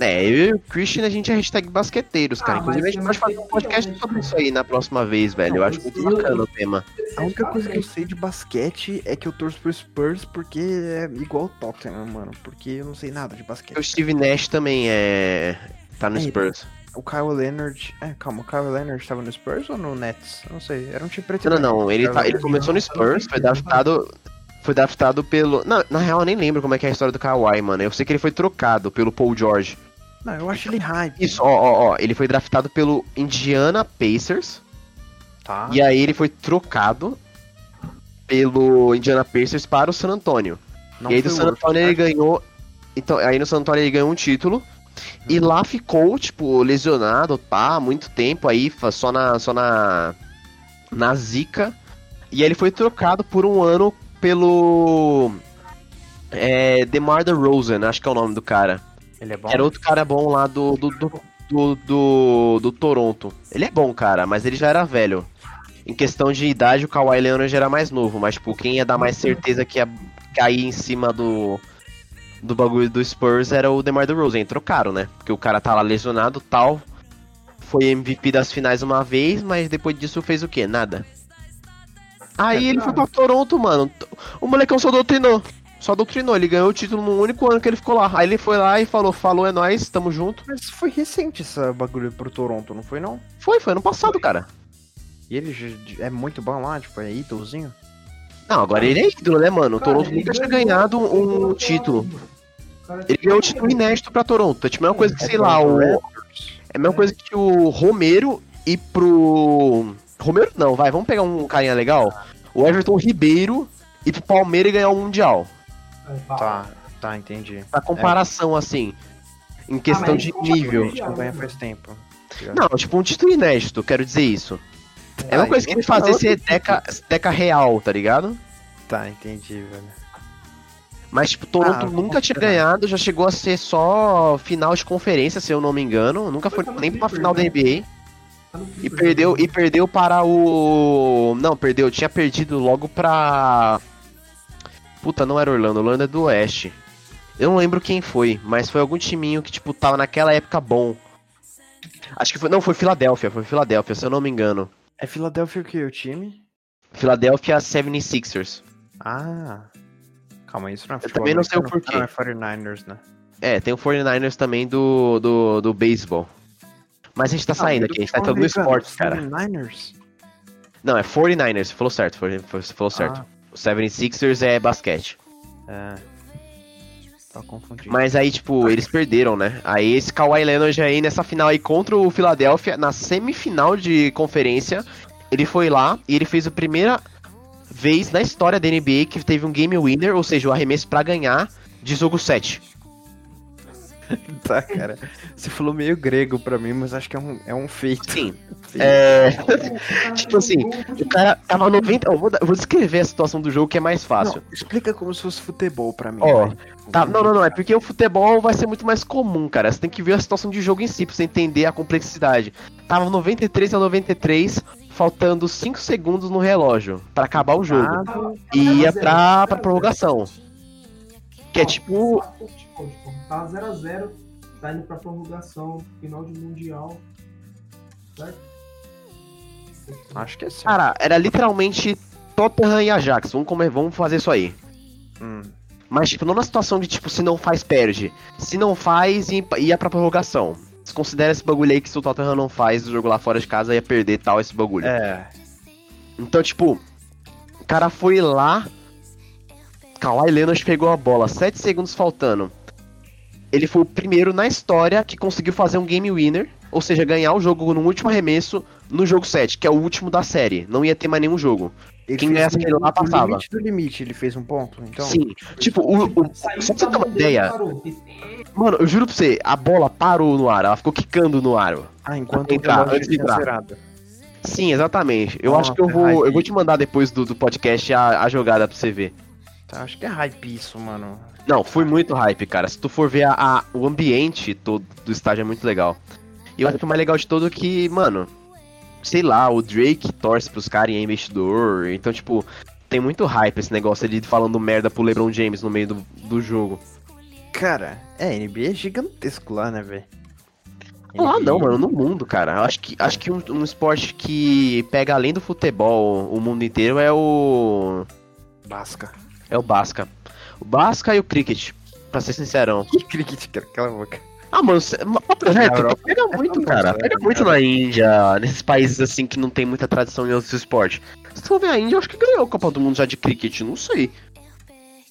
É, eu e o Christian, a gente é hashtag basqueteiros, cara. Ah, Inclusive, a mas gente é pode fazer um podcast legal, sobre isso aí na próxima vez, velho. Eu acho muito bacana o tema. A única coisa que eu sei de basquete é que eu torço pro Spurs porque é igual o Tottenham, mano. Porque eu não sei nada de basquete. O Steve Nash também é. tá no É, Spurs. O Kyle Leonard. É, calma, o Kyle Leonard estava no Spurs ou no Nets? Não sei. Era um time preto. Não, não. Ele, tá, ele começou no Spurs, foi draftado. Foi draftado pelo. Não, na real, eu nem lembro como é que é a história do Kawhi, mano. Eu sei que ele foi trocado pelo Paul George. Não, eu acho ele hype. Isso, ó, ó, ó. Ele foi draftado pelo Indiana Pacers. Tá. E aí ele foi trocado pelo Indiana Pacers para o San Antonio. Não e aí do San Antonio ele tá? ganhou. Então, aí no San Antonio ele ganhou um título. E lá ficou, tipo, lesionado, tá? Há muito tempo aí, só na. só na. na zica. E aí ele foi trocado por um ano pelo. É. DeMar DeRozan, acho que é o nome do cara. Ele é bom. Era outro cara bom lá do do, do, do, do, do Toronto. Ele é bom, cara, mas ele já era velho. Em questão de idade, o Kawhi Leonard já era mais novo, mas, tipo, quem ia dar mais certeza que ia cair em cima do, do bagulho do Spurs era o DeMar DeRozan. Trocaram, né? Porque o cara tá lá lesionado tal. Foi MVP das finais uma vez, mas depois disso fez o quê? Nada. Aí É, ele foi pra Toronto, mano. O molecão só doutrinou. Só doutrinou. Ele ganhou o título no único ano que ele ficou lá. Aí ele foi lá e falou: Falou, é nóis, tamo junto. Mas foi recente esse bagulho pro Toronto, não foi não? Foi, foi ano passado, cara. E ele é muito bom lá, tipo, é ídolozinho? Não, agora ele é ídolo, né, mano? O Toronto nunca tinha ganhado um título. O Ele ganhou o título inédito pra Toronto. É tipo a mesma coisa que, sei lá, o. É a mesma coisa que o Romero ir pro. Romero não, vai, vamos pegar um carinha legal. O Everton Ribeiro ir pro Palmeiras e ganhar um Mundial. É. Tá, tá, entendi. Pra comparação, assim. Em questão mas de nível. Não ganha faz tempo. Não, tipo um título inédito, quero dizer isso. É uma coisa que ele fazer ser deca, deca real, tá ligado? Tá, entendi, velho. Mas, tipo, Toronto Ah, nunca tinha ganhado, já chegou a ser só final de conferência, se eu não me engano. Nunca foi Foi no nem pra uma final da né? NBA. Tá no E perdeu, né? e perdeu para o. Não, perdeu, tinha perdido logo pra. Puta, não era Orlando, Orlando é do Oeste. Eu não lembro quem foi, mas foi algum timinho que, tipo, tava naquela época bom. Acho que foi. Não, foi Filadélfia, foi Filadélfia, se eu não me engano. É Philadelphia o que? O time? Philadelphia 76ers. Ah. Calma, isso não é Eu futebol também não sei o porquê. Ah, é 49ers, né? É, tem o 49ers também do, do, do beisebol. Mas a gente tá saindo aqui, a gente tá entrando no esporte, cara. 49ers? Não, é 49ers, você falou certo, falou certo. Ah, O 76ers é basquete. é. Tá. Mas aí, tipo, eles perderam, né? Aí esse Kawhi Leonard aí nessa final aí contra o Philadelphia, na semifinal de conferência, ele foi lá e ele fez a primeira vez na história da NBA que teve um game winner, ou seja, o arremesso pra ganhar de jogo 7. Tá, cara. Você falou meio grego pra mim, mas acho que é um, é um feito. Sim. Feito. É. Tipo assim, O cara tava 90. Eu vou, vou descrever a situação do jogo que é mais fácil. Não, explica como se fosse futebol pra mim. Ó. Tá, não, não, não. É porque o futebol vai ser muito mais comum, cara. Você tem que ver a situação de jogo em si pra você entender a complexidade. Tava 93 a 93, faltando 5 segundos no relógio pra acabar o jogo. Ah, E ia pra, pra prorrogação. Que é tipo. Tipo, tipo, tá 0x0, tá indo pra prorrogação, final de Mundial. Certo? Acho que é assim. Cara, era literalmente Tottenham e Ajax. Vamos, comer, vamos fazer isso aí. Hum. Mas, tipo, não na situação de, tipo, se não faz, perde. Se não faz, ia ia pra prorrogação. Você considera esse bagulho aí que se o Tottenham não faz o jogo lá fora de casa, ia perder tal esse bagulho. É. Então, tipo, o cara foi lá. Kawhi Leonard pegou a bola, 7 segundos faltando. Ele foi o primeiro na história que conseguiu fazer um game winner, ou seja, ganhar o jogo no último arremesso no jogo 7, que é o último da série. Não ia ter mais nenhum jogo. Ele Quem ganhasse aquele lá passava. limite do limite, ele fez um ponto, então. Sim. Tipo, o, o- só pra você ter uma ideia, mano, eu juro pra você, a bola parou no ar, ela ficou quicando no ar. Ah, enquanto Entrar, antes de entrar. Sim, exatamente. Eu acho que eu vou. Eu vou te mandar depois do, do podcast a, a jogada pra você ver. Tá, acho que é hype isso, mano. Não, foi muito hype, cara. Se tu for ver a, a- o ambiente todo do estádio é muito legal. E eu acho que o mais legal de todo é que, mano, sei lá, o Drake torce pros caras e é investidor. Então, tipo, tem muito hype esse negócio ali de falando merda pro LeBron James no meio do, do jogo. Cara, é, NBA é gigantesco lá, né, velho? Lá não, mano, no mundo, cara. Acho que, acho que um, um esporte que pega além do futebol o mundo inteiro é o. Basca. É o Basca. O Basca e o Cricket, pra ser sincerão. Que cricket, cara, cala a boca. Ah, mano, cê, ma- papo reto, Europa pega muito, é cara. famoso, Pega muito cara? na Índia, nesses países assim que não tem muita tradição em outros esportes. Se tu for ver a Índia, eu acho que ganhou a Copa do Mundo já de cricket, não sei.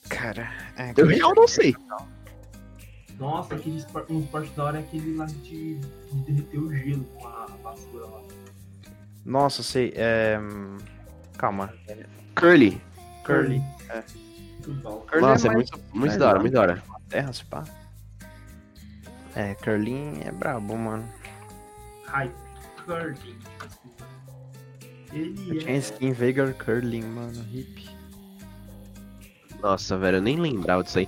Cara, é, Eu real não sei. Nossa, aquele esporte, um esporte da hora é aquele lá de, de derreter o gelo com a vassoura lá. Nossa, sei, é... hum, Calma. Curly. Curly. Muito bom. Curly Nossa, é, mais muito, muito mais da hora, muito da hora. terra, se pá. É, curling é brabo, mano. Hype. Curling. Eu Ele tinha é. skin Vegar Curling, mano, hip. Nossa, velho, eu nem lembrava disso aí.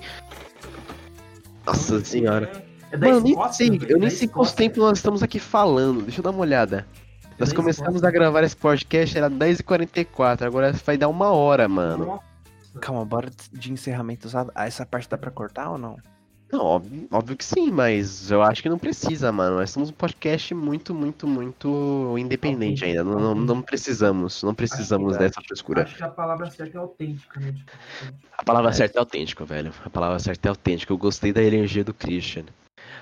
Nossa senhora. É da Mano, eu nem Escócia, sei, eu nem sei quanto Escócia. tempo nós estamos aqui falando. Deixa eu dar uma olhada. Nós da começamos Escócia. a gravar esse podcast, era 10h44, agora vai dar uma hora, mano. Nossa. Calma, bora de encerramento usado. Ah, essa parte dá pra cortar ou não? Não, óbvio, óbvio que sim, mas eu acho que não precisa, mano. Nós somos um podcast muito, muito, muito independente ainda. Não, não, não precisamos, não precisamos dessa frescura. Acho que a palavra certa é autêntica, né? Tipo, A palavra É. certa é autêntico, velho. A palavra certa é autêntico. Eu gostei da energia do Christian.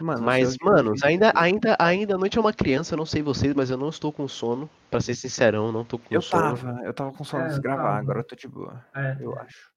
Mano, Mas, eu- mano, ainda, ainda, ainda a noite é uma criança, eu não sei vocês, mas eu não estou com sono. Pra ser sincerão, não tô com Eu sono. tava, eu tava com sono É, de eu gravar, tava. agora eu tô de boa, é. eu acho.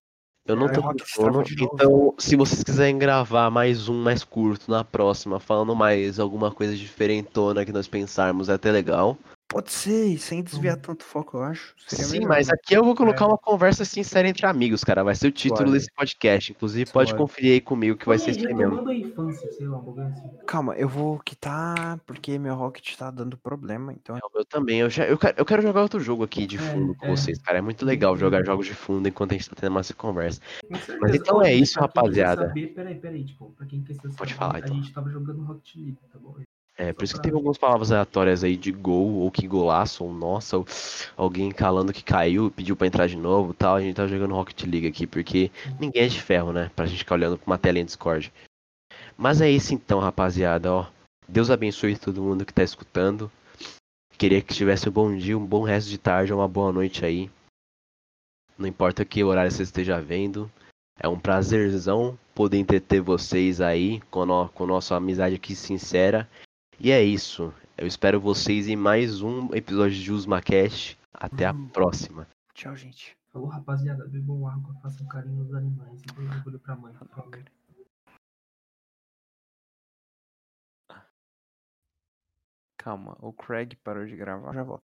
Eu não É, tô o com sono, então se vocês quiserem gravar mais um mais curto na próxima, falando mais alguma coisa diferentona que nós pensarmos, é até legal. Pode ser, sem desviar tanto foco, eu acho. Seria Sim, melhor. mas aqui eu vou colocar É. uma conversa sincera entre amigos, cara. Vai ser o título desse podcast. Inclusive, pode Suave. conferir aí comigo que vai ser isso aí mesmo. infância, sei lá, um assim. Calma, eu vou quitar porque meu Rocket tá dando problema, então. Eu também, eu, já, eu, quero, eu quero jogar outro jogo aqui de É, fundo com é. vocês, cara. É muito legal jogar jogos de fundo enquanto a gente tá tendo essa conversa. Com. Mas então é isso, rapaziada. Saber, peraí, peraí, tipo, pra quem quer saber, Pode falar, então. a gente tava jogando Rocket League, tá bom? É, por isso que teve algumas palavras aleatórias aí de gol, ou que golaço, ou nossa, ou alguém calando que caiu, pediu pra entrar de novo e tal. A gente tá jogando Rocket League aqui, porque ninguém é de ferro, né? Pra gente ficar olhando pra uma tela em Discord. Mas é isso então, rapaziada, ó. Deus abençoe todo mundo que tá escutando. Queria que tivesse um bom dia, um bom resto de tarde, uma boa noite aí. Não importa que horário você esteja vendo. É um prazerzão poder entreter vocês aí com, no, com nossa amizade aqui sincera. E é isso. Eu espero vocês em mais um episódio de UsmaCast. Até a Uhum. próxima. Tchau, gente. Falou, rapaziada, bebam água, façam carinho nos animais e deem orgulho pra mãe. Calma, o Craig parou de gravar. Já volto.